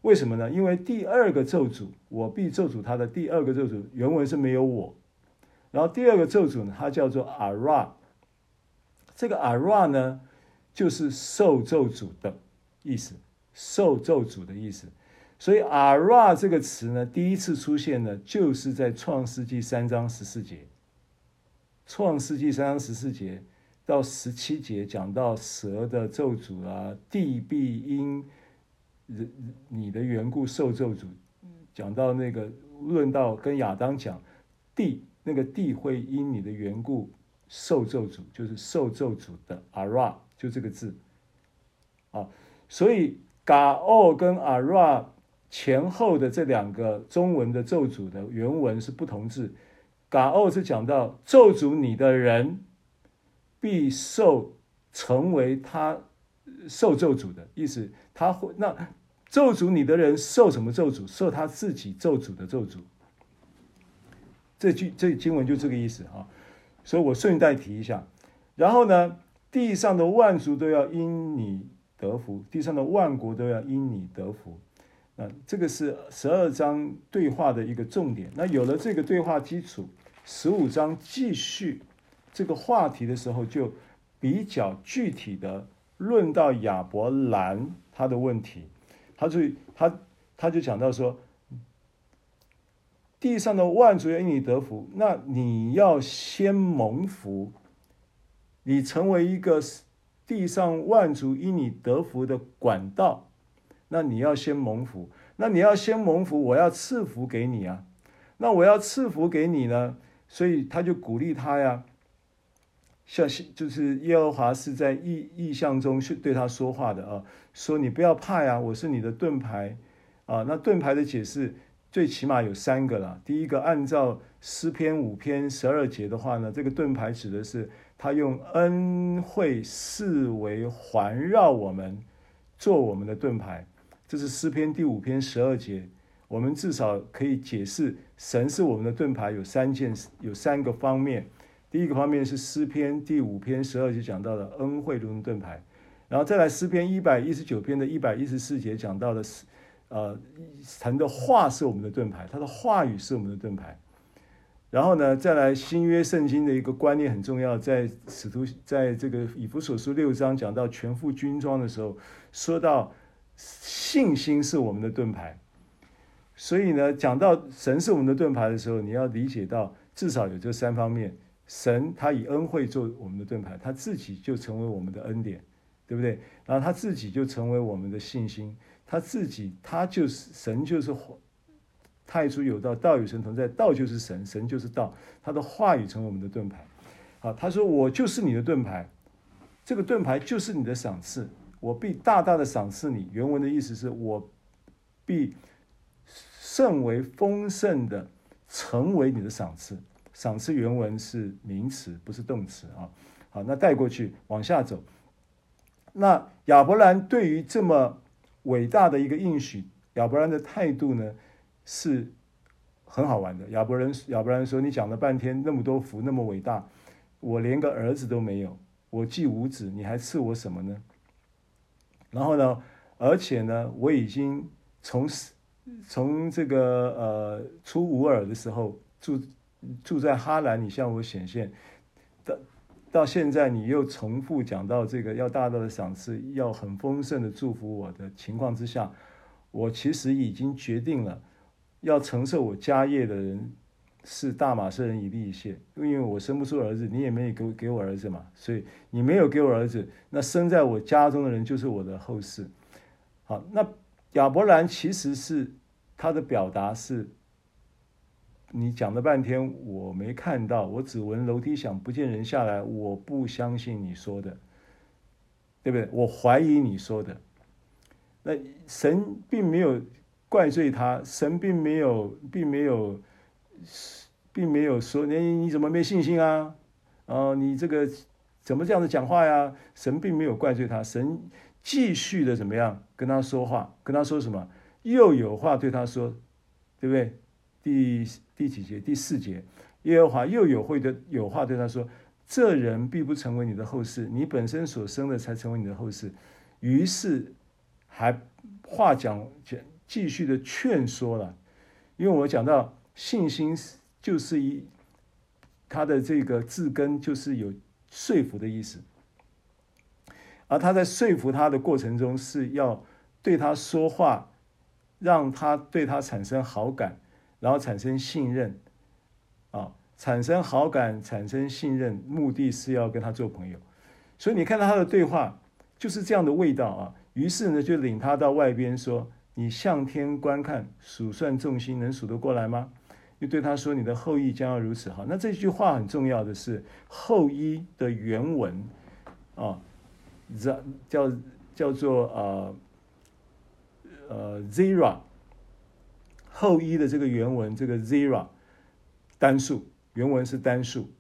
为什么呢？因为第二个咒诅，我必咒诅他的第二个咒诅，原文是没有我。然后第二个咒诅呢，它叫做阿拉。这个阿拉呢，就是受咒诅的意思，受咒诅的意思。所以阿拉这个词呢，第一次出现呢，就是在创世纪三章十四节。创世纪三章十四节到十七节讲到蛇的咒诅啊，地必因。人你的缘故受咒诅，讲到那个论到跟亚当讲地，那个地会因你的缘故受咒诅，就是受咒诅的阿拉，就这个字啊。所以嘎奥跟阿拉前后的这两个中文的咒诅的原文是不同字。嘎奥是讲到咒诅你的人必受成为他受咒诅的意思。他会那咒诅你的人受什么咒诅？受他自己咒诅的咒诅。这句这经文就这个意思啊，所以我顺带提一下。然后呢，地上的万族都要因你得福，地上的万国都要因你得福。那这个是十二章对话的一个重点。那有了这个对话基础，十五章继续这个话题的时候，就比较具体的论到亚伯兰。他的问题，他就他他就讲到说，地上的万族要因你得福，那你要先蒙福，你成为一个地上万族因你得福的管道，那你要先蒙福，那你要先蒙福，我要赐福给你啊，那我要赐福给你呢，所以他就鼓励他呀。像就是耶和华是在意意象中是对他说话的啊，说你不要怕呀，我是你的盾牌啊。那盾牌的解释最起码有三个啦。第一个，按照诗篇五篇十二节的话呢，这个盾牌指的是他用恩惠四围环绕我们，做我们的盾牌。这是诗篇第五篇十二节，我们至少可以解释神是我们的盾牌有三件，有三个方面。第一个方面是诗篇第五篇十二节讲到的恩惠如同盾牌，然后再来诗篇一百一十九篇的一百一十四节讲到的是，呃，神的话是我们的盾牌，他的话语是我们的盾牌。然后呢，再来新约圣经的一个观念很重要，在使徒在这个以弗所书六章讲到全副军装的时候，说到信心是我们的盾牌。所以呢，讲到神是我们的盾牌的时候，你要理解到至少有这三方面。神他以恩惠做我们的盾牌，他自己就成为我们的恩典，对不对？然后他自己就成为我们的信心，他自己他就是神，就是太初有道，道与神同在，道就是神，神就是道，他的话语成为我们的盾牌。好，他说我就是你的盾牌，这个盾牌就是你的赏赐，我必大大的赏赐你。原文的意思是我必甚为丰盛的成为你的赏赐。赏赐原文是名词，不是动词啊。好，那带过去往下走。那亚伯兰对于这么伟大的一个应许，亚伯兰的态度呢是很好玩的。亚伯人亚伯兰说：“你讲了半天那么多福，那么伟大，我连个儿子都没有，我既无子，你还赐我什么呢？”然后呢，而且呢，我已经从从这个呃出乌尔的时候住。住在哈兰，你向我显现，到到现在你又重复讲到这个要大大的赏赐，要很丰盛的祝福我的情况之下，我其实已经决定了，要承受我家业的人是大马士人以利以谢，因为我生不出儿子，你也没有给给我儿子嘛，所以你没有给我儿子，那生在我家中的人就是我的后世。好，那亚伯兰其实是他的表达是。你讲了半天，我没看到，我只闻楼梯响，不见人下来。我不相信你说的，对不对？我怀疑你说的。那神并没有怪罪他，神并没有，并没有，并没有说你你怎么没信心啊？啊，你这个怎么这样子讲话呀？神并没有怪罪他，神继续的怎么样跟他说话？跟他说什么？又有话对他说，对不对？第第几节？第四节，耶和华又有会的有话对他说：“这人必不成为你的后世，你本身所生的才成为你的后世。”于是还话讲讲继续的劝说了，因为我讲到信心就是一他的这个字根就是有说服的意思，而他在说服他的过程中是要对他说话，让他对他产生好感。然后产生信任，啊，产生好感，产生信任，目的是要跟他做朋友。所以你看到他的对话就是这样的味道啊。于是呢，就领他到外边说：“你向天观看，数算众星，能数得过来吗？”又对他说：“你的后裔将要如此好。”那这句话很重要的是后裔的原文啊，叫叫做呃呃 Zera。后一的这个原文，这个 zera 单数，原文是单数，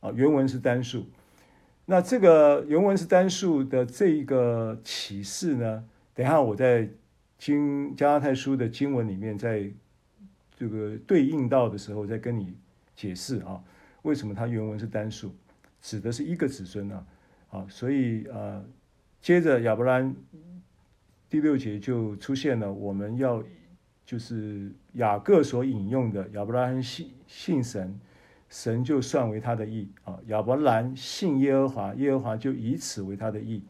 啊，原文是单数。那这个原文是单数的这一个启示呢，等一下我在经加拉太书的经文里面，在这个对应到的时候，再跟你解释啊，为什么它原文是单数，指的是一个子孙呢？啊，所以呃，接着亚伯兰第六节就出现了，我们要。就是雅各所引用的亚伯拉罕信信神，神就算为他的义啊。亚伯兰信耶和华，耶和华就以此为他的义。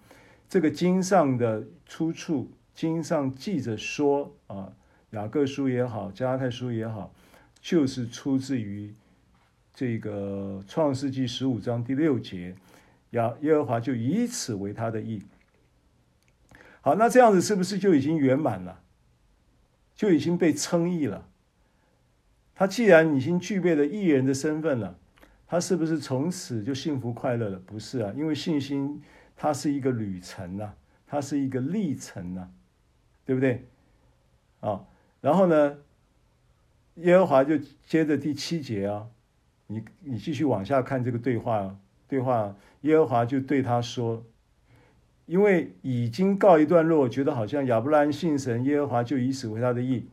这个经上的出处，经上记着说啊，雅各书也好，加拉太书也好，就是出自于这个创世纪十五章第六节，亚耶和华就以此为他的义。好，那这样子是不是就已经圆满了？就已经被称义了。他既然已经具备了义人的身份了，他是不是从此就幸福快乐了？不是啊，因为信心它是一个旅程呐，它是一个历程呐，对不对？啊，然后呢，耶和华就接着第七节啊，你你继续往下看这个对话，对话，耶和华就对他说，因为已经告一段落，觉得好像亚伯兰信神，耶和华就以此为他的意，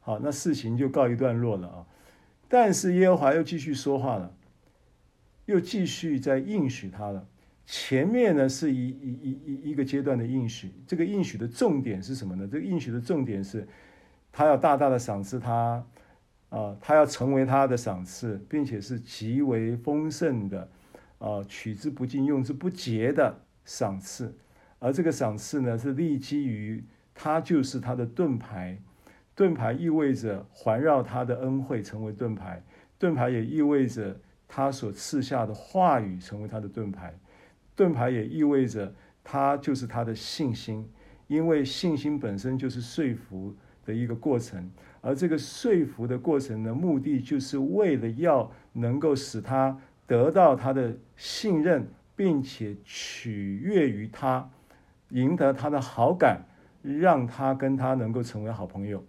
好，那事情就告一段落了啊。但是耶和华又继续说话了，又继续在应许他了。前面呢是一一一一一个阶段的应许，这个应许的重点是什么呢？这个应许的重点是，他要大大的赏赐他，啊，他要成为他的赏赐，并且是极为丰盛的，啊，取之不尽，用之不竭的赏赐。而这个赏赐呢，是立基于他就是他的盾牌，盾牌意味着环绕他的恩惠成为盾牌，盾牌也意味着他所赐下的话语成为他的盾牌，盾牌也意味着他就是他的信心，因为信心本身就是说服的一个过程，而这个说服的过程的目的就是为了要能够使他得到他的信任，并且取悦于他。赢得他的好感，让他跟他能够成为好朋友，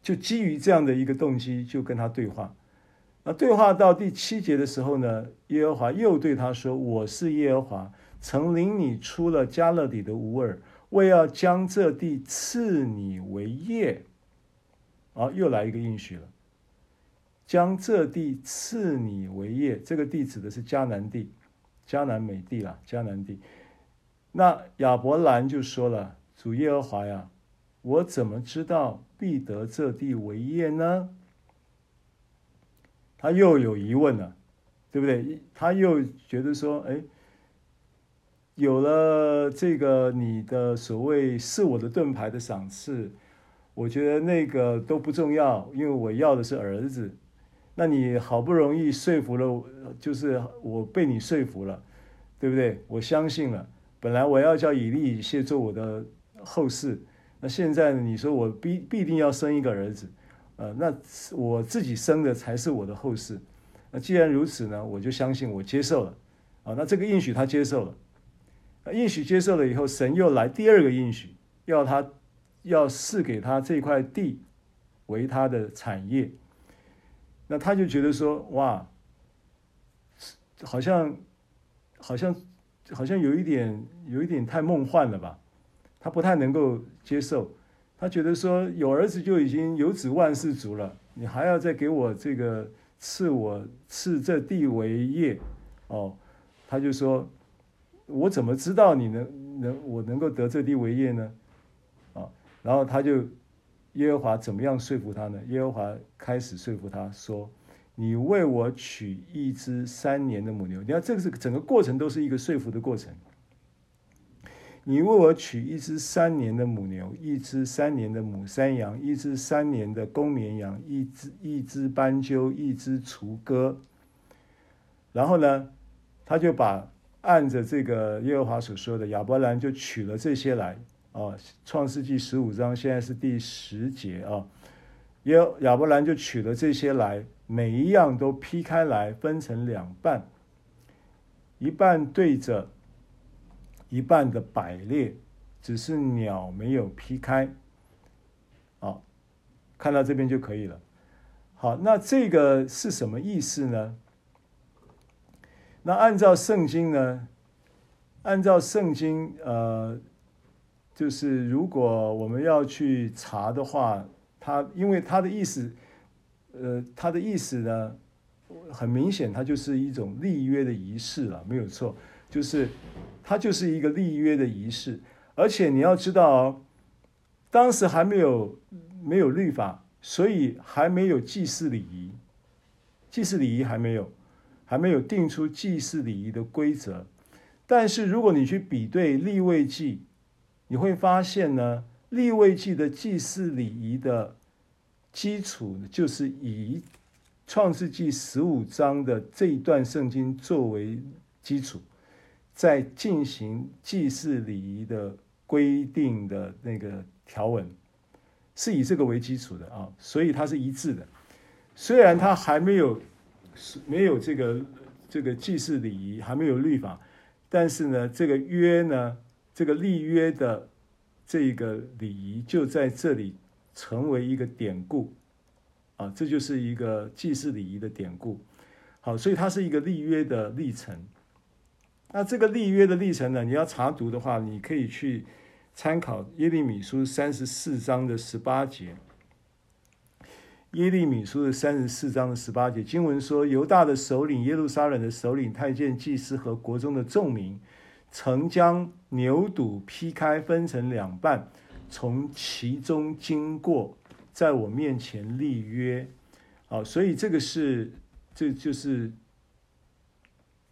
就基于这样的一个动机，就跟他对话。那对话到第七节的时候呢，耶和华又对他说：“我是耶和华，曾领你出了加勒底的乌尔，为要将这地赐你为业。”啊，又来一个应许了，将这地赐你为业。这个地指的是迦南地，迦南美地啦，迦南地。那亚伯兰就说了：“主耶和华呀，我怎么知道必得这地为业呢？”他又有疑问了，对不对？他又觉得说：“哎，有了这个你的所谓是我的盾牌的赏赐，我觉得那个都不重要，因为我要的是儿子。那你好不容易说服了，就是我被你说服了，对不对？我相信了。”本来我要叫以利以谢做我的后事，那现在呢？你说我必必定要生一个儿子，呃，那我自己生的才是我的后世。那既然如此呢，我就相信我接受了，啊，那这个应许他接受了，应许接受了以后，神又来第二个应许，要他要赐给他这块地为他的产业，那他就觉得说，哇，好像好像。好像有一点，有一点太梦幻了吧？他不太能够接受，他觉得说有儿子就已经有子万事足了，你还要再给我这个赐我赐这地为业，哦，他就说，我怎么知道你能能我能够得这地为业呢？啊，然后他就耶和华怎么样说服他呢？耶和华开始说服他说。你为我取一只三年的母牛，你看这个是整个过程都是一个说服的过程。你为我取一只三年的母牛，一只三年的母山羊，一只三年的公绵羊，一只一只斑鸠，一只雏鸽。然后呢，他就把按着这个耶和华所说的，亚伯兰就取了这些来啊。创世纪十五章现在是第十节啊，耶亚伯兰就取了这些来。每一样都劈开来，分成两半，一半对着一半的摆列，只是鸟没有劈开。好，看到这边就可以了。好，那这个是什么意思呢？那按照圣经呢？按照圣经，呃，就是如果我们要去查的话，它因为它的意思。呃，它的意思呢，很明显，它就是一种立约的仪式了，没有错，就是它就是一个立约的仪式。而且你要知道哦，当时还没有没有律法，所以还没有祭祀礼仪，祭祀礼仪还没有，还没有定出祭祀礼仪的规则。但是如果你去比对立位记，你会发现呢，立位记的祭祀礼仪的。基础就是以创世纪十五章的这一段圣经作为基础，在进行祭祀礼仪的规定的那个条文，是以这个为基础的啊，所以它是一致的。虽然它还没有没有这个这个祭祀礼仪，还没有律法，但是呢，这个约呢，这个立约的这个礼仪就在这里。成为一个典故，啊，这就是一个祭祀礼仪的典故。好，所以它是一个立约的历程。那这个立约的历程呢，你要查读的话，你可以去参考耶利米书三十四章的十八节。耶利米书的三十四章的十八节经文说：“犹大的首领、耶路撒冷的首领、太监、祭司和国中的众民，曾将牛犊劈开，分成两半，从其中经过，在我面前立约。”好，所以这个是，这就是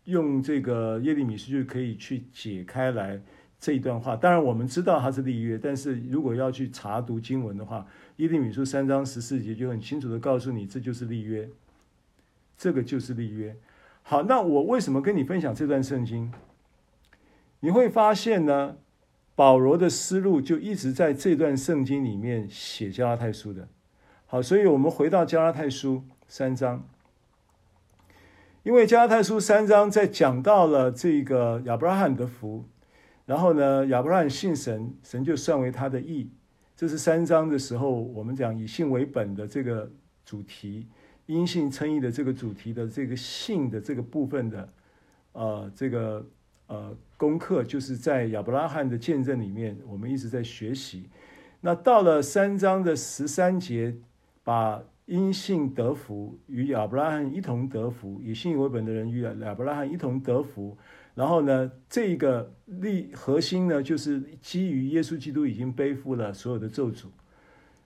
用这个耶利米书就可以去解开来这一段话。当然，我们知道它是立约，但是如果要去查读经文的话，耶利米书三章十四节就很清楚的告诉你，这就是立约，这个就是立约。好，那我为什么跟你分享这段圣经？你会发现呢，保罗的思路就一直在这段圣经里面写加拉太书的。好，所以我们回到加拉太书三章，因为加拉太书三章在讲到了这个亚伯拉罕的福，然后呢，亚伯拉罕信神，神就算为他的义。这是三章的时候，我们讲以信为本的这个主题，因信称义的这个主题的这个信的这个部分的，呃，这个呃功课，就是在亚伯拉罕的见证里面，我们一直在学习。那到了三章的十三节，把因信得福与亚伯拉罕一同得福，以信为本的人与亚伯拉罕一同得福。然后呢，这个立核心呢，就是基于耶稣基督已经背负了所有的咒诅，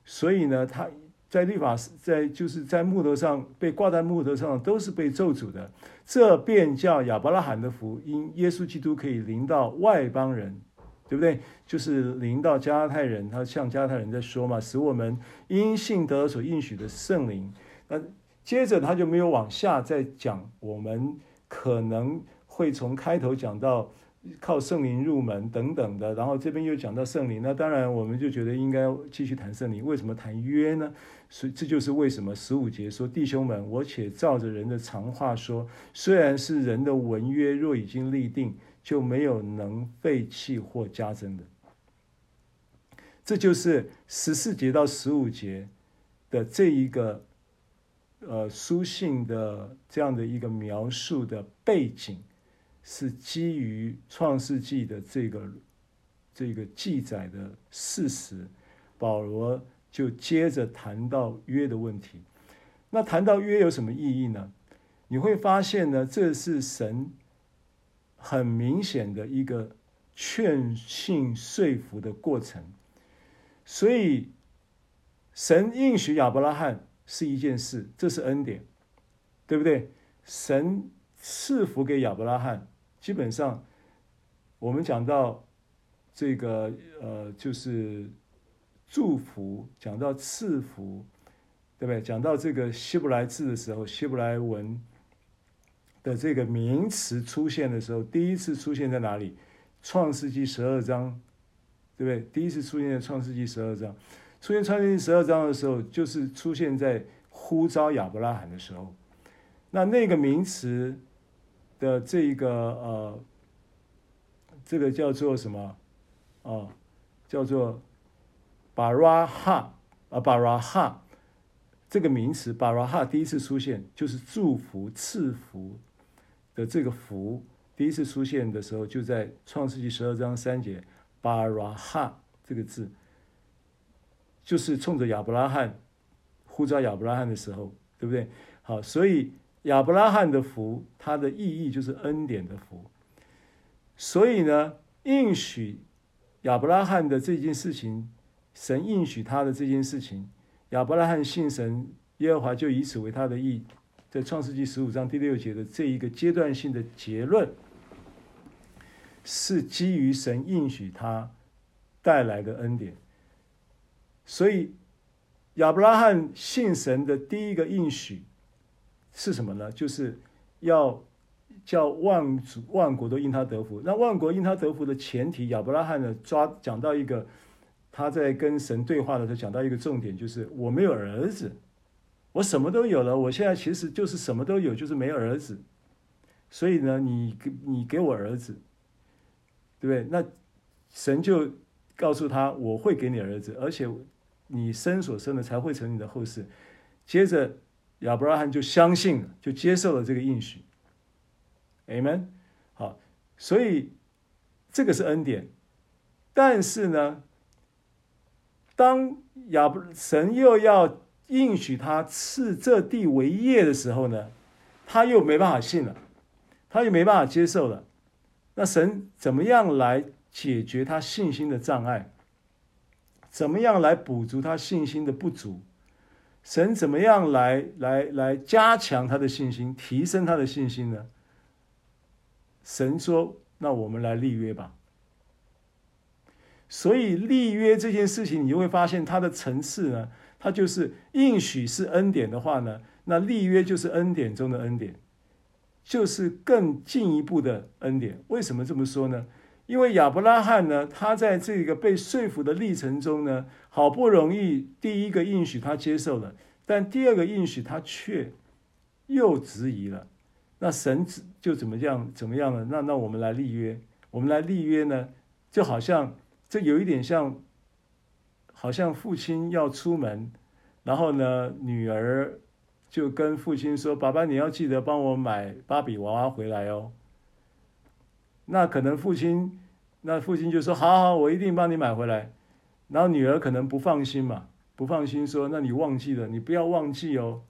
所以呢，他在律法在就是在木头上被挂在木头上都是被咒诅的。这便叫亚伯拉罕的福，因耶稣基督可以临到外邦人，对不对？就是临到加拉太人，他向加拉太人在说嘛，使我们因信得所应许的圣灵。那接着他就没有往下再讲，我们可能。会从开头讲到靠圣灵入门等等的，然后这边又讲到圣灵，那当然我们就觉得应该继续谈圣灵。为什么谈约呢？所以这就是为什么十五节说：“弟兄们，我且照着人的常话说，虽然是人的文约，若已经立定，就没有能废弃或加增的。”这就是十四节到十五节的这一个呃书信的这样的一个描述的背景。是基于创世纪的这个这个记载的事实，保罗就接着谈到约的问题。那谈到约有什么意义呢？你会发现呢，这是神很明显的一个劝信说服的过程。所以，神应许亚伯拉罕是一件事，这是恩典，对不对？神赐福给亚伯拉罕。基本上，我们讲到这个呃，就是祝福，讲到赐福，对不对？讲到这个希伯来字的时候，希伯来文的这个名词出现的时候，第一次出现在哪里？创世纪十二章，对不对？第一次出现在创世纪十二章，出现创世纪十二章的时候，就是出现在呼召亚伯拉罕的时候，那那个名词。的这个呃，这个叫做什么啊、叫做巴拉哈啊，巴拉哈这个名词，巴拉哈第一次出现就是祝福、赐福的这个福，第一次出现的时候就在创世纪十二章三节，巴拉哈这个字就是冲着亚伯拉罕呼召亚伯拉罕的时候，对不对？好，所以。亚伯拉罕的福，它的意义就是恩典的福。所以呢，应许亚伯拉罕的这件事情，神应许他的这件事情，亚伯拉罕信神，耶和华就以此为他的义。在创世纪十五章第六节的这一个阶段性的结论，是基于神应许他带来的恩典。所以，亚伯拉罕信神的第一个应许。是什么呢？就是要叫万族万国都因他得福。那万国因他得福的前提，亚伯拉罕呢抓讲到一个，他在跟神对话的时候讲到一个重点，就是我没有儿子，我什么都有了，我现在其实就是什么都有，就是没儿子。所以呢，你给你给我儿子，对不对？那神就告诉他，我会给你儿子，而且你生所生的才会成你的后世。接着。亚伯拉罕就相信了，就接受了这个应许。Amen。好，所以这个是恩典。但是呢，当亚伯神又要应许他赐这地为业的时候呢，他又没办法信了，他又没办法接受了。那神怎么样来解决他信心的障碍？怎么样来补足他信心的不足？神怎么样来来来加强他的信心，提升他的信心呢？神说：“那我们来立约吧。”所以立约这件事情，你就会发现它的层次呢，它就是应许是恩典的话呢，那立约就是恩典中的恩典，就是更进一步的恩典。为什么这么说呢？因为亚伯拉罕呢，他在这个被说服的历程中呢，好不容易第一个应许他接受了，但第二个应许他却又质疑了。那神就怎么样怎么样了？那那我们来立约，我们来立约呢，就好像这有一点像，好像父亲要出门，然后呢，女儿就跟父亲说：“爸爸，你要记得帮我买芭比娃娃回来哦。”那可能父亲，那父亲就说：“好好，我一定帮你买回来。”然后女儿可能不放心嘛，不放心说：“那你忘记了，你不要忘记哦。”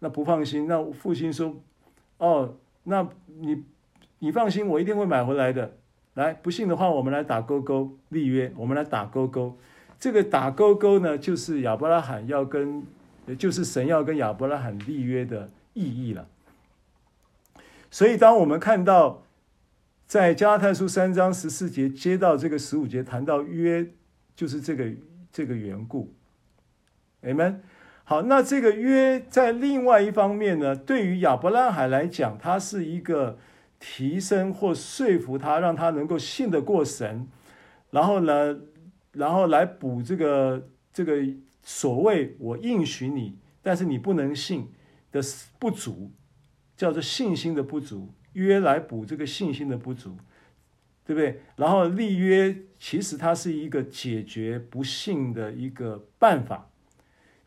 那不放心，那父亲说：“哦，那你你放心，我一定会买回来的。”来，不信的话，我们来打勾勾立约，我们来打勾勾。这个打勾勾呢，就是亚伯拉罕要跟，就是神要跟亚伯拉罕立约的意义了。所以，当我们看到。在加拉太书三章十四节接到这个十五节谈到约，就是这个这个缘故。Amen。好，那这个约在另外一方面呢，对于亚伯拉罕来讲，它是一个提升或说服他，让他能够信得过神，然后呢，然后来补这个这个所谓我应许你，但是你不能信的不足，叫做信心的不足。约来补这个信心的不足，对不对？然后立约，其实它是一个解决不信的一个办法。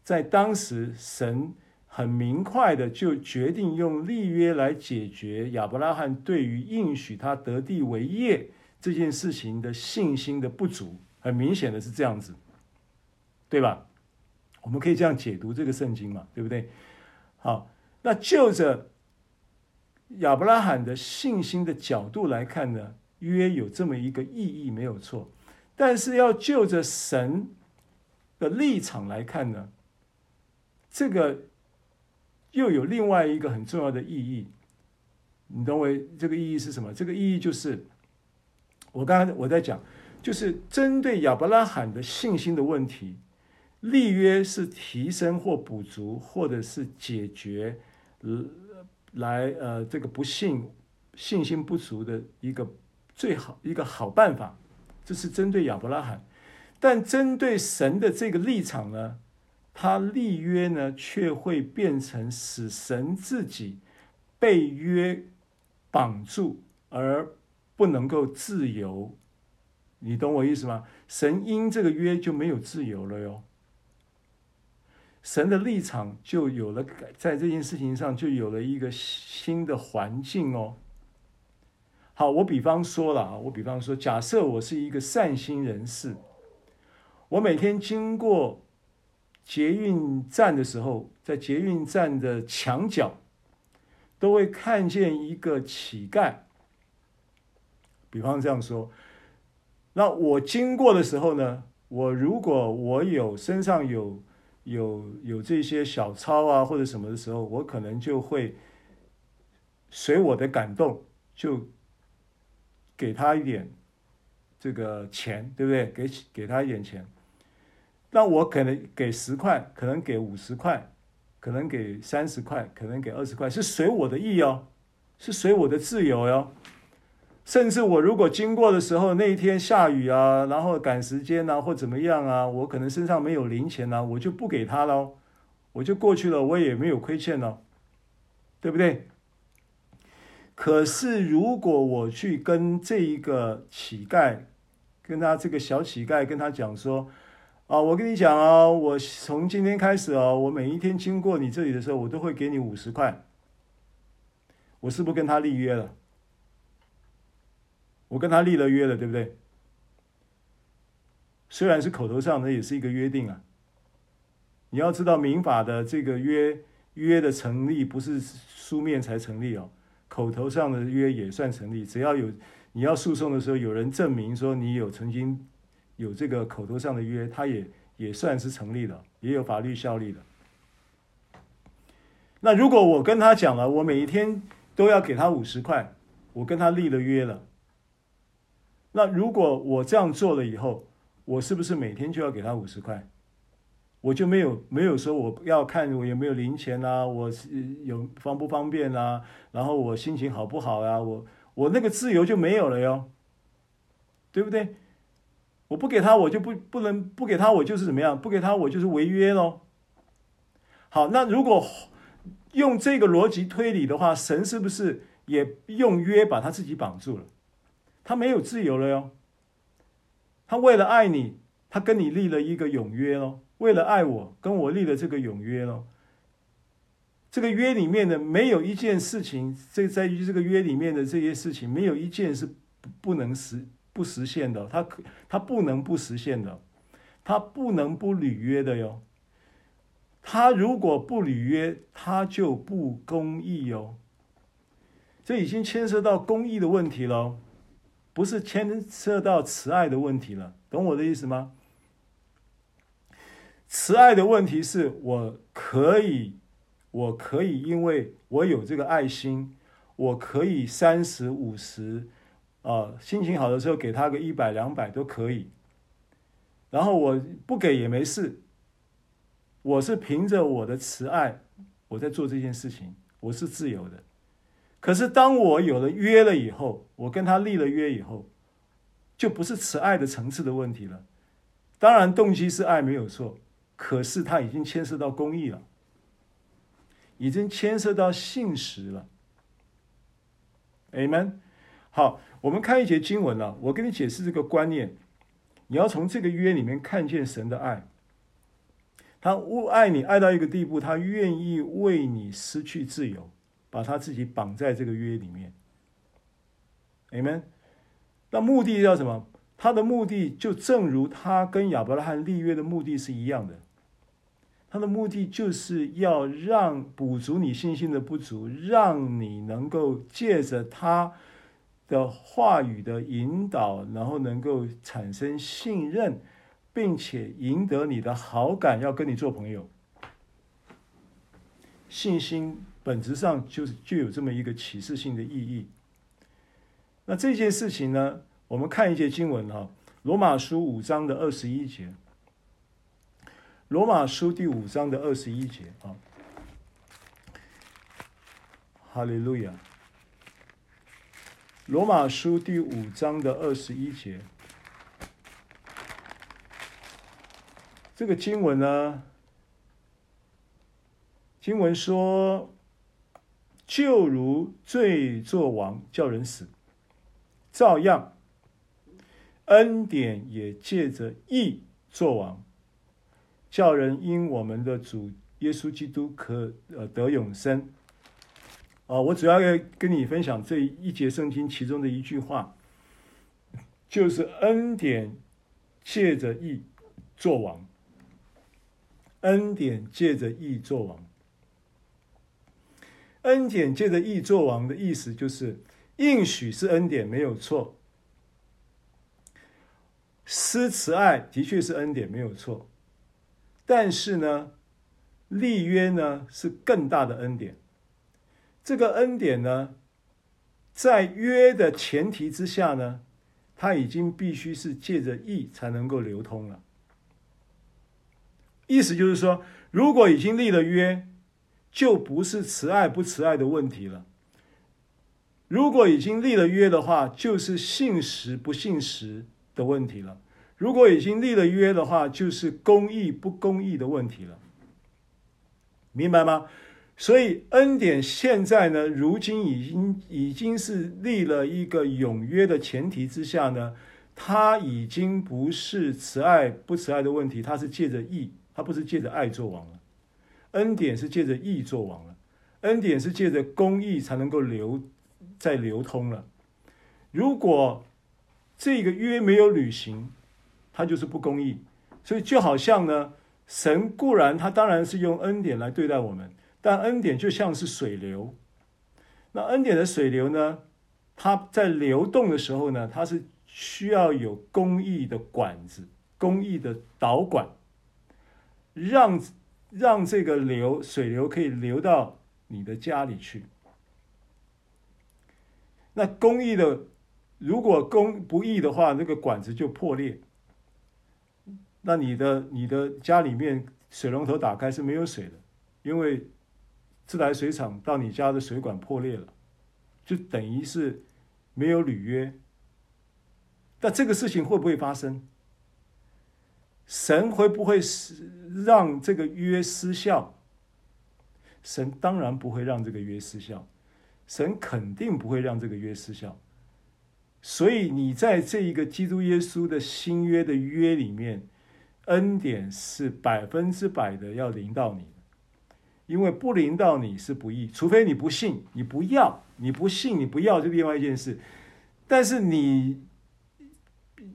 在当时，神很明快的就决定用立约来解决亚伯拉罕对于应许他得地为业这件事情的信心的不足。很明显的是这样子，对吧？我们可以这样解读这个圣经嘛，对不对？好，那就着。亚伯拉罕的信心的角度来看呢，约有这么一个意义没有错，但是要就着神的立场来看呢，这个又有另外一个很重要的意义。你懂我这个意义是什么？这个意义就是我刚才我在讲，就是针对亚伯拉罕的信心的问题，立约是提升或补足，或者是解决。呃来，呃，这个不信、信心不足的一个最好一个好办法，这是针对亚伯拉罕。但针对神的这个立场呢，他立约呢，却会变成使神自己被约绑住而不能够自由。你懂我意思吗？神因这个约就没有自由了哟。神的立场就有了，在这件事情上就有了一个新的环境哦。好，我比方说了啊，我比方说，假设我是一个善心人士，我每天经过捷运站的时候，在捷运站的墙角都会看见一个乞丐。比方这样说，那我经过的时候呢，我如果我有身上有。有有这些小钞啊，或者什么的时候，我可能就会随我的感动，就给他一点这个钱，对不对？给给他一点钱。那我可能给十块，可能给五十块，可能给三十块，可能给二十块，是随我的意哦，是随我的自由哟。甚至我如果经过的时候，那一天下雨啊，然后赶时间啊，或怎么样啊，我可能身上没有零钱啊，我就不给他喽，我就过去了，我也没有亏欠了，对不对？可是如果我去跟这一个乞丐，跟他这个小乞丐跟他讲说，啊，我跟你讲啊，我从今天开始啊，我每一天经过你这里的时候，我都会给你五十块，我是不是跟他立约了？我跟他立了约了，对不对？虽然是口头上，那也是一个约定啊。你要知道，民法的这个约约的成立不是书面才成立哦，口头上的约也算成立。只要有你要诉讼的时候，有人证明说你有曾经有这个口头上的约，他也也算是成立的，也有法律效力的。那如果我跟他讲了，我每一天都要给他五十块，我跟他立了约了。那如果我这样做了以后，我是不是每天就要给他五十块？我就没有没有说我要看我有没有零钱啊，我是有方不方便啊，然后我心情好不好啊，我我那个自由就没有了哟，对不对？我不给他，我就不不能不给他，我就是怎么样？不给他，我就是违约喽。好，那如果用这个逻辑推理的话，神是不是也用约把他自己绑住了？他没有自由了哟。他为了爱你，他跟你立了一个永约喽。为了爱我，跟我立了这个永约喽。这个约里面的没有一件事情，这在于这个约里面的这些事情，没有一件是不能实不实现的。他可他不能不实现的，他不能不履约的哟。他如果不履约，他就不公义哟。这已经牵涉到公义的问题了。不是牵涉到慈爱的问题了，懂我的意思吗？慈爱的问题是我可以，我可以，因为我有这个爱心，我可以三十五十，啊，心情好的时候给他个一百两百都可以，然后我不给也没事，我是凭着我的慈爱，我在做这件事情，我是自由的。可是，当我有了约了以后，我跟他立了约以后，就不是慈爱的层次的问题了。当然，动机是爱没有错，可是他已经牵涉到公义了，已经牵涉到信实了。Amen。好，我们看一节经文了。我跟你解释这个观念，你要从这个约里面看见神的爱。他爱你爱到一个地步，他愿意为你失去自由。把他自己绑在这个约里面，Amen。那目的叫什么？他的目的就正如他跟亚伯拉罕立约的目的是一样的。他的目的就是要让补足你信心的不足，让你能够借着他的话语的引导，然后能够产生信任，并且赢得你的好感，要跟你做朋友。信心。本质上就是具有这么一个启示性的意义。那这件事情呢，我们看一节经文哈，《罗马书》五章的二十一节，《罗马书》第五章的二十一节啊，哈利路亚，《罗马书》第五章的二十一节，这个经文呢，经文说。就如罪作王叫人死，照样恩典也借着义作王，叫人因我们的主耶稣基督可呃得永生。啊，我主要要跟你分享这一节圣经其中的一句话，就是恩典借着义作王，恩典借着义作王。恩典借着义作王的意思就是，应许是恩典没有错，施慈爱的确是恩典没有错，但是呢，立约呢是更大的恩典。这个恩典呢，在约的前提之下呢，它已经必须是借着义才能够流通了。意思就是说，如果已经立了约，就不是慈爱不慈爱的问题了。如果已经立了约的话，就是信实不信实的问题了。如果已经立了约的话，就是公义不公义的问题了。明白吗？所以恩典现在呢，如今已经已经是立了一个永约的前提之下呢，它已经不是慈爱不慈爱的问题，它是借着义，它不是借着爱作王了。恩典是借着义做王了，恩典是借着公义才能够流，再流通了。如果这个约没有履行，它就是不公义。所以就好像呢，神固然他当然是用恩典来对待我们，但恩典就像是水流。那恩典的水流呢，它在流动的时候呢，它是需要有公义的管子、公义的导管，让让这个流水流可以流到你的家里去。那公义的，如果公不易的话，那个管子就破裂。那你的你的家里面水龙头打开是没有水的，因为自来水厂到你家的水管破裂了，就等于是没有履约。那这个事情会不会发生？神会不会让这个约失效？神当然不会让这个约失效，神肯定不会让这个约失效。所以你在这一个基督耶稣的新约的约里面。恩典是百分之百的要临到你，因为不临到你是不义，除非你不信，你不要，你不信，你不要，这另外一件事。但是你，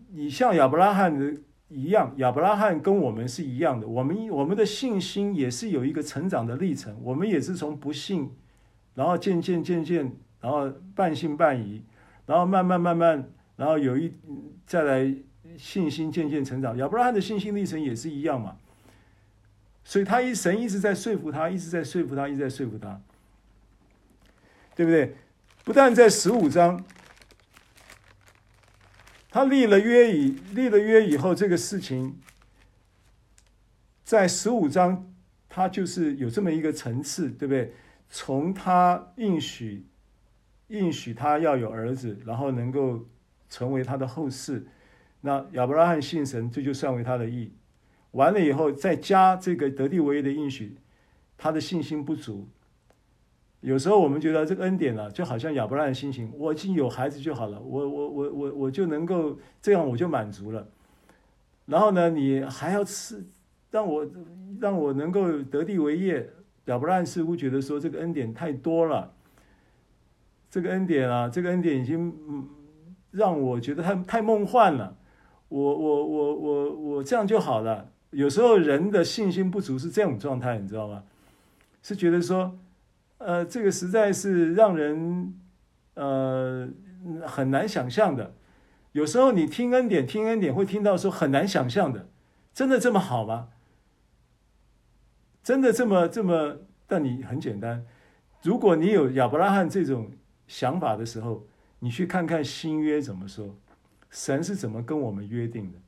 你像亚伯拉罕的一样，亚伯拉罕跟我们是一样的，我们我们的信心也是有一个成长的历程，我们也是从不信，然后渐渐渐渐，然后半信半疑，然后慢慢慢慢，然后有一再来。信心渐渐成长，亚伯拉罕的信心历程也是一样嘛，所以他一神一直在说服他，一直在说服他，一直在说服他，对不对？不但在十五章，他立了约以立了约以后，这个事情在十五章，他就是有这么一个层次，对不对？从他应许应许他要有儿子，然后能够成为他的后嗣。那亚伯拉罕信神，这就算为他的义。完了以后，再加这个得地为业的应许，他的信心不足。有时候我们觉得这个恩典呢、啊，就好像亚伯拉罕的心情，我已经有孩子就好了，我我我我我就能够这样，我就满足了。然后呢，你还要吃，让我让我能够得地为业。亚伯拉似乎觉得说这个恩典太多了，这个恩典啊，这个恩典已经让我觉得太太梦幻了。我我我我我这样就好了。有时候人的信心不足是这种状态，你知道吗？是觉得说，呃，这个实在是让人呃很难想象的。有时候你听恩典，听恩典会听到说很难想象的，真的这么好吗？真的这么这么？但你很简单，如果你有亚伯拉罕这种想法的时候，你去看看新约怎么说。神是怎么跟我们约定的？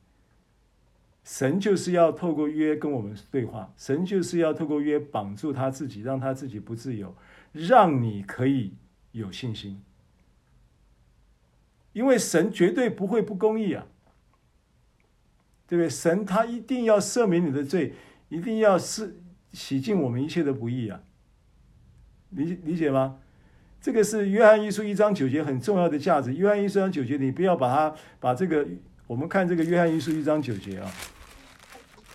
神就是要透过约跟我们对话，神就是要透过约绑住他自己，让他自己不自由，让你可以有信心。因为神绝对不会不公义啊，对不对？神他一定要赦免你的罪，一定要是洗净我们一切的不义啊，理理解吗？这个是约翰一书一章九节很重要的价值。约翰一书一章九节，你不要把它把这个，我们看这个约翰一书一章九节啊，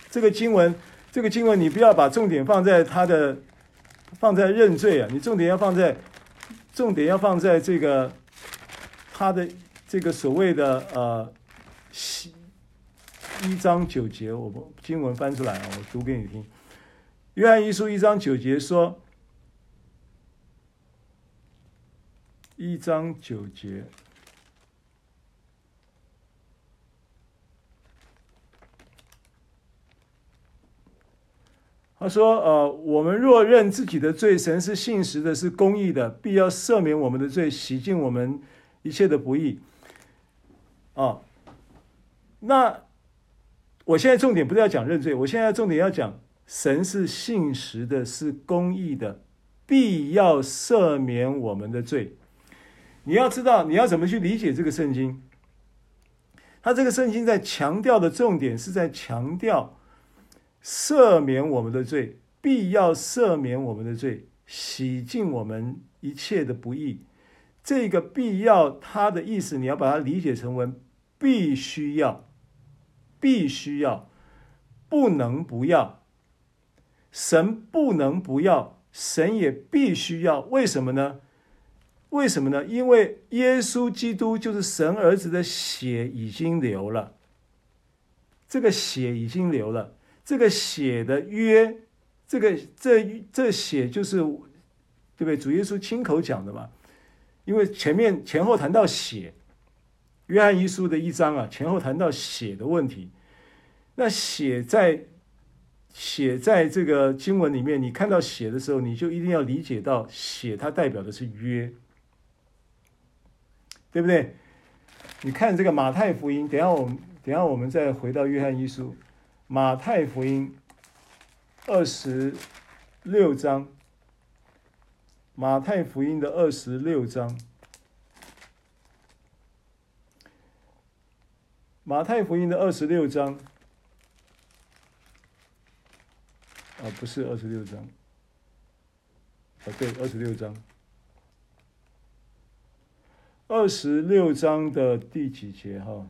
这个经文，这个经文你不要把重点放在他的，放在认罪啊，你重点要放在，重点要放在这个他的这个所谓的呃，一章九节，我们经文翻出来啊，我读给你听。约翰一书一章九节说。一章九节，他说：“呃，我们若认自己的罪，神是信实的，是公义的，必要赦免我们的罪，洗净我们一切的不义。”啊，那我现在重点不是要讲认罪，我现在重点要讲神是信实的，是公义的，必要赦免我们的罪。你要知道，你要怎么去理解这个圣经？他这个圣经在强调的重点是在强调赦免我们的罪，必要赦免我们的罪，洗净我们一切的不义。这个必要，它的意思你要把它理解成为必须要，必须要，不能不要。神不能不要，神也必须要。为什么呢？为什么呢？因为耶稣基督就是神儿子的血已经流了，这个血已经流了，这个血的约，这个这这血就是，对不对？主耶稣亲口讲的嘛。因为前面前后谈到血，约翰一书的一章啊，前后谈到血的问题。那血在血在这个经文里面，你看到血的时候，你就一定要理解到血它代表的是约，对不对？你看这个马太福音，等下我们等下我们再回到约翰一书，马太福音二十六章。马太福音的二十六章，马太福音的二十六章，啊，不是二十六章，啊，对，二十六章，二十六章的第几节哈？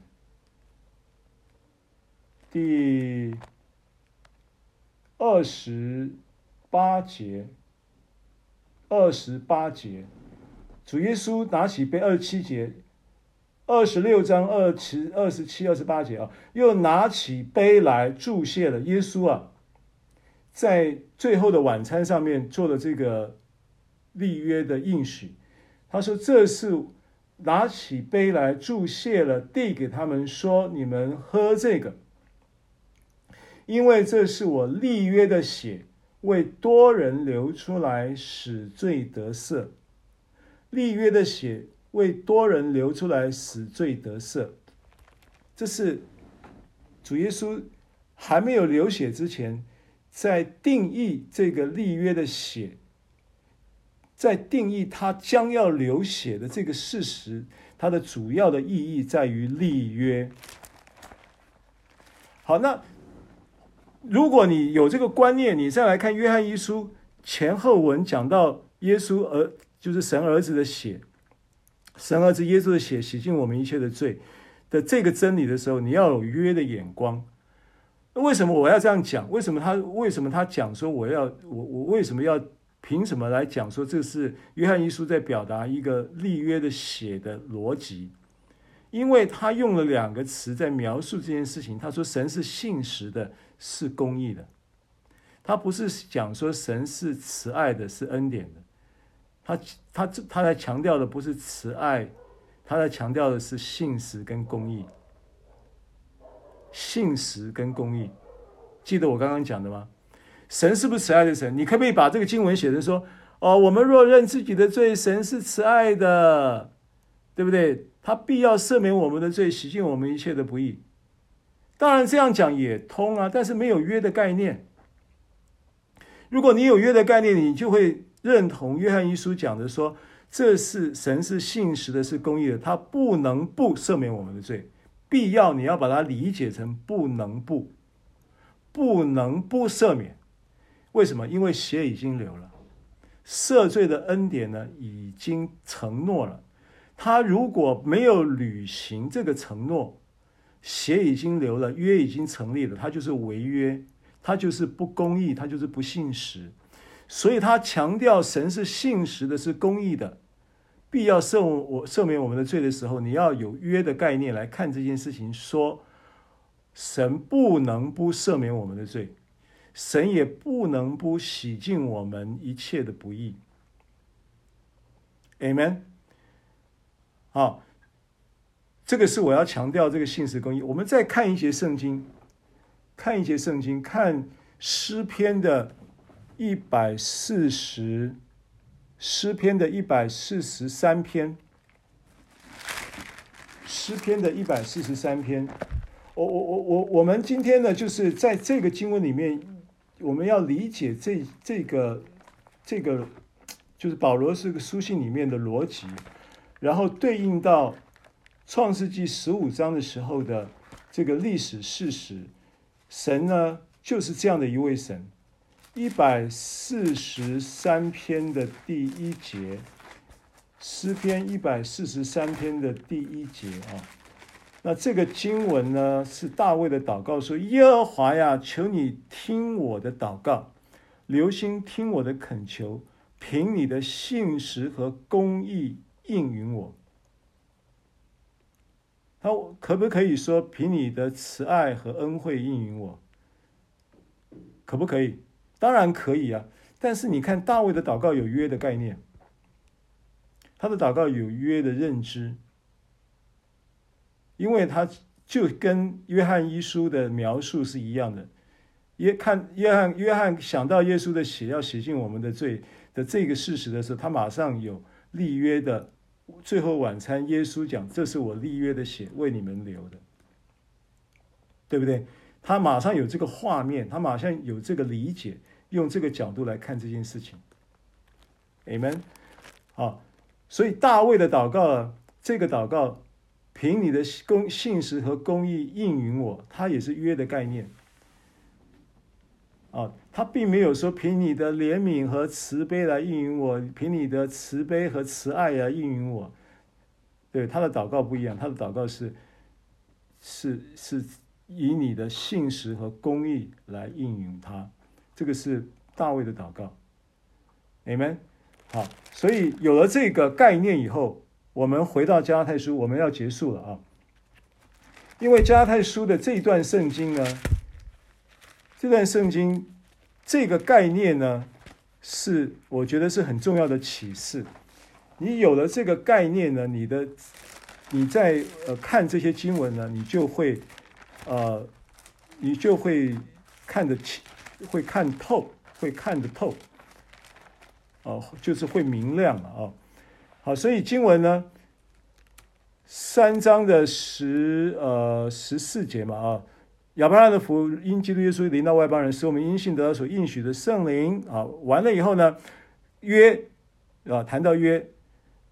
第二十八节。二十八节，主耶稣拿起杯，二十七节，二十六章二十二十七、二十八节啊，又拿起杯来祝谢了。耶稣啊，在最后的晚餐上面做了这个立约的应许。他说：“这是拿起杯来祝谢了，递给他们说：你们喝这个，因为这是我立约的血。”为多人流出来，使罪得赦。立约的血为多人流出来，使罪得赦。这是主耶稣还没有流血之前，在定义这个立约的血，在定义他将要流血的这个事实。它的主要的意义在于立约。好，那。如果你有这个观念，你再来看约翰一书前后文讲到耶稣儿就是神儿子的血，神儿子耶稣的血洗净我们一切的罪的这个真理的时候，你要有约的眼光。为什么我要这样讲？为什么他为什么他讲说我要我我为什么要凭什么来讲说这是约翰一书在表达一个立约的血的逻辑？因为他用了两个词在描述这件事情。他说神是信实的。是公义的，他不是讲说神是慈爱的，是恩典的。他他他在强调的不是慈爱，他在强调的是信实跟公义。信实跟公义，记得我刚刚讲的吗？神是不是慈爱的神？你可不可以把这个经文写成说：哦，我们若认自己的罪，神是慈爱的，对不对？他必要赦免我们的罪，洗净我们一切的不义。当然这样讲也通啊，但是没有约的概念。如果你有约的概念，你就会认同约翰一书讲的说，这是神是信实的，是公义的，他不能不赦免我们的罪。必要你要把它理解成不能不，不能不赦免。为什么？因为血已经流了，赦罪的恩典呢已经承诺了。他如果没有履行这个承诺，血已经流了，约已经成立了，他就是违约，他就是不公义，他就是不信实，所以他强调神是信实的，是公义的，必要赦我赦免我们的罪的时候，你要有约的概念来看这件事情，说神不能不赦免我们的罪，神也不能不洗净我们一切的不义。Amen。好。这个是我要强调这个信实公义。我们再看一节圣经，看一节圣经，看诗篇的一百四十，诗篇的一百四十三篇，诗篇的一百四十三篇。我我我我我们今天呢，就是在这个经文里面，我们要理解这这个这个，就是保罗这个书信里面的逻辑，然后对应到。创世纪十五章的时候的这个历史事实，神呢就是这样的一位神。一百四十三篇的第一节，诗篇一百四十三篇的第一节啊，那这个经文呢是大卫的祷告，说：“耶和华呀，求你听我的祷告，留心听我的恳求，凭你的信实和公义应允我。他可不可以说凭你的慈爱和恩惠应允我？可不可以？当然可以啊。但是你看大卫的祷告有约的概念，他的祷告有约的认知，因为他就跟约翰一书的描述是一样的。约看约翰约翰想到耶稣的血要洗净我们的罪的这个事实的时候，他马上有立约的。最后晚餐，耶稣讲：“这是我立约的血，为你们流的，对不对？”他马上有这个画面，他马上有这个理解，用这个角度来看这件事情。Amen。好，所以大卫的祷告，这个祷告，凭你的公信实和公义应允我，他也是约的概念。啊，他并没有说凭你的怜悯和慈悲来应允我，凭你的慈悲和慈爱来应允我。对，他的祷告不一样，他的祷告是是是以你的信实和公义来应允他。这个是大卫的祷告。你们。好，所以有了这个概念以后，我们回到加拉太书，我们要结束了啊。因为加拉太书的这一段圣经呢。这段圣经这个概念呢，是我觉得是很重要的启示。你有了这个概念呢，你的你在呃看这些经文呢，你就会呃你就会看得清，会看透，会看得透，哦，就是会明亮了啊。好，所以经文呢，三章的十呃十四节嘛啊。亚伯拉的福，因基督耶稣临到外邦人，使我们因信得到所应许的圣灵啊。完了以后呢，约啊，谈到约，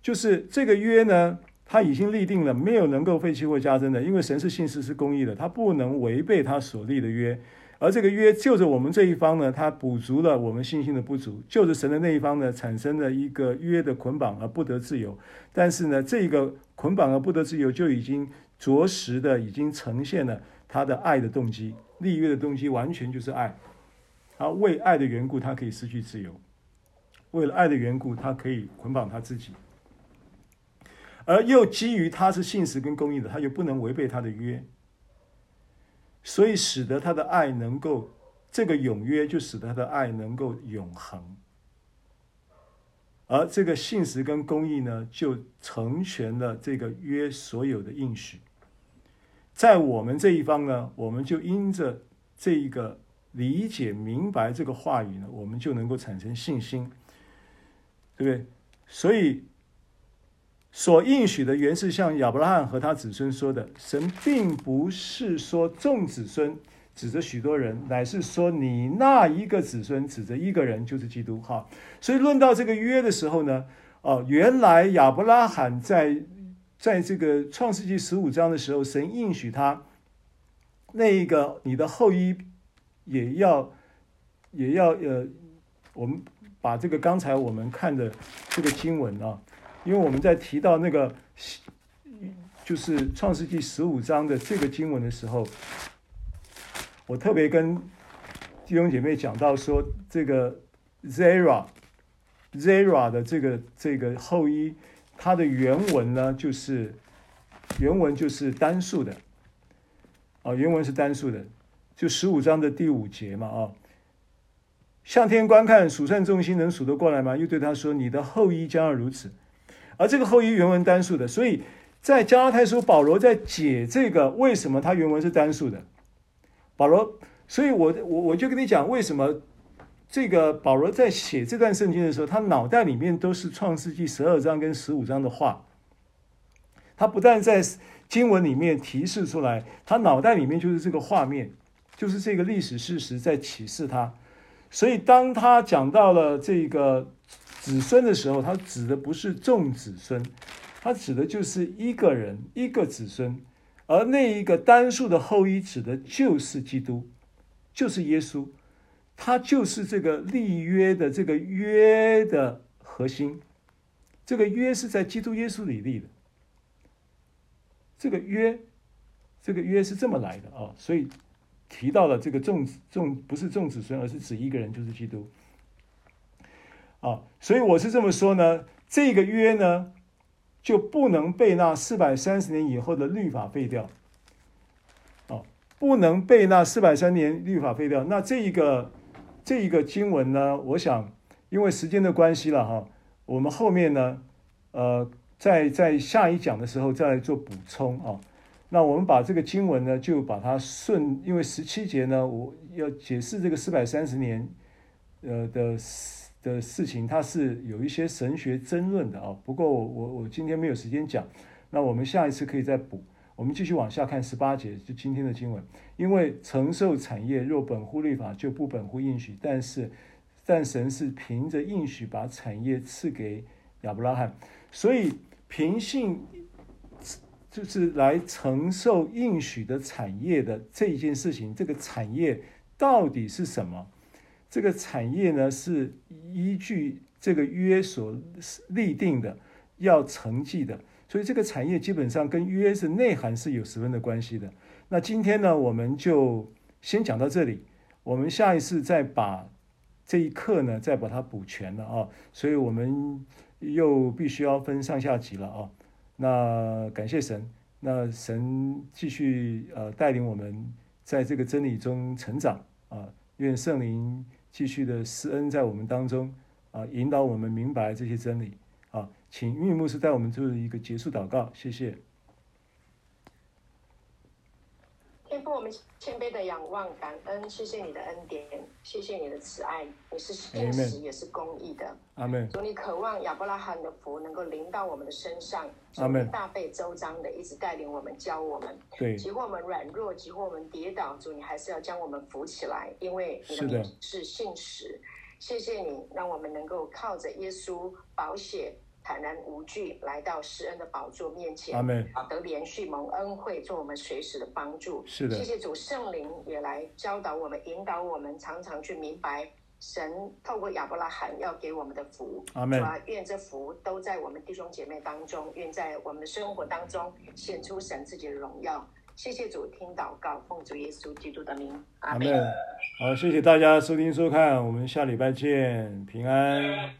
就是这个约呢，他已经立定了，没有能够废弃或加增的，因为神是信实是公义的，他不能违背他所立的约。而这个约就着我们这一方呢，他补足了我们信心的不足；就着神的那一方呢，产生了一个约的捆绑而不得自由。但是呢，这个捆绑而不得自由，就已经着实的已经呈现了。他的爱的动机，立约的动机完全就是爱。他为爱的缘故，他可以失去自由；为了爱的缘故，他可以捆绑他自己。而又基于他是信实跟公义的，他又不能违背他的约，所以使得他的爱能够这个永约，就使得他的爱能够永恒。而这个信实跟公义呢，就成全了这个约所有的应许。在我们这一方呢，我们就因着这一个理解明白这个话语呢，我们就能够产生信心，对不对？所以所应许的原是像亚伯拉罕和他子孙说的，神并不是说众子孙指着许多人，乃是说你那一个子孙指着一个人，就是基督。哈，所以论到这个约的时候呢，哦，原来亚伯拉罕在。在这个创世纪十五章的时候，神应许他，那一个你的后裔也要也要呃，我们把这个刚才我们看的这个经文啊，因为我们在提到那个就是创世纪十五章的这个经文的时候，我特别跟弟兄姐妹讲到说，这个 Zera Zera 的这个这个后裔。它的原文呢，就是原文就是单数的，啊，原文是单数的，就十五章的第五节嘛，啊，向天观看，数算众星，能数得过来吗？又对他说：“你的后裔将要如此。”而这个后裔原文单数的，所以在加拉太书，保罗在解这个为什么他原文是单数的，保罗，所以我我我就跟你讲为什么。这个保罗在写这段圣经的时候，他脑袋里面都是创世纪十二章跟十五章的话。他不但在经文里面提示出来，他脑袋里面就是这个画面，就是这个历史事实在启示他。所以当他讲到了这个子孙的时候，他指的不是众子孙，他指的就是一个人，一个子孙，而那一个单数的后裔指的就是基督，就是耶稣。它就是这个立约的这个约的核心，这个约是在基督耶稣里立的。这个约，这个约是这么来的啊，所以提到了这个众众不是众子孙，而是指一个人，就是基督。啊，所以我是这么说呢，这个约呢，就不能被那四百三十年以后的律法废掉。哦，不能被那四百三十年律法废掉。那这一个这一个经文呢，我想因为时间的关系了哈，我们后面呢，呃，在在下一讲的时候再来做补充啊。那我们把这个经文呢，就把它顺，因为十七节呢，我要解释这个四百三十年，呃的的事情，它是有一些神学争论的啊。不过我我我今天没有时间讲，那我们下一次可以再补。我们继续往下看十八节，就今天的经文。因为承受产业若本乎律法，就不本乎应许。但是，但神是凭着应许把产业赐给亚伯拉罕，所以凭信。就是来承受应许的产业的这一件事情，这个产业到底是什么？这个产业呢，是依据这个约所立定的，要承继的，所以这个产业基本上跟约是内涵是有十分的关系的。那今天呢，我们就先讲到这里，我们下一次再把这一课呢，再把它补全了啊，所以我们又必须要分上下集了啊。那感谢神，那神继续呃带领我们在这个真理中成长啊，愿圣灵继续的施恩在我们当中啊，引导我们明白这些真理，请玉牧师带我们做一个结束祷告，谢谢。天父，我们谦卑的仰望，感恩，谢谢你的恩典，谢谢你的慈爱，你是信实也是公义的。阿门。主，你渴望亚伯拉罕的福能够临到我们的身上，阿门。大费周章的一直带领我们，教我们，对，即或我们软弱，即或我们跌倒，主你还是要将我们扶起来，因为你的名是信实。谢谢你，让我们能够靠着耶稣保血。坦然无惧来到施恩的宝座面前，阿门。得连续蒙恩惠，做我们随时的帮助。是的，谢谢主圣灵也来教导我们、引导我们，常常去明白神透过亚伯拉罕要给我们的福。阿门。愿这福都在我们弟兄姐妹当中，愿在我们的生活当中显出神自己的荣耀。谢谢主，听祷告，奉主耶稣基督的名，阿门。好，谢谢大家收听收看，我们下礼拜见，平安。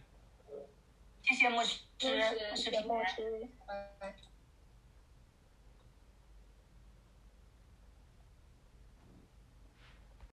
谢谢牧师。这是屏幕之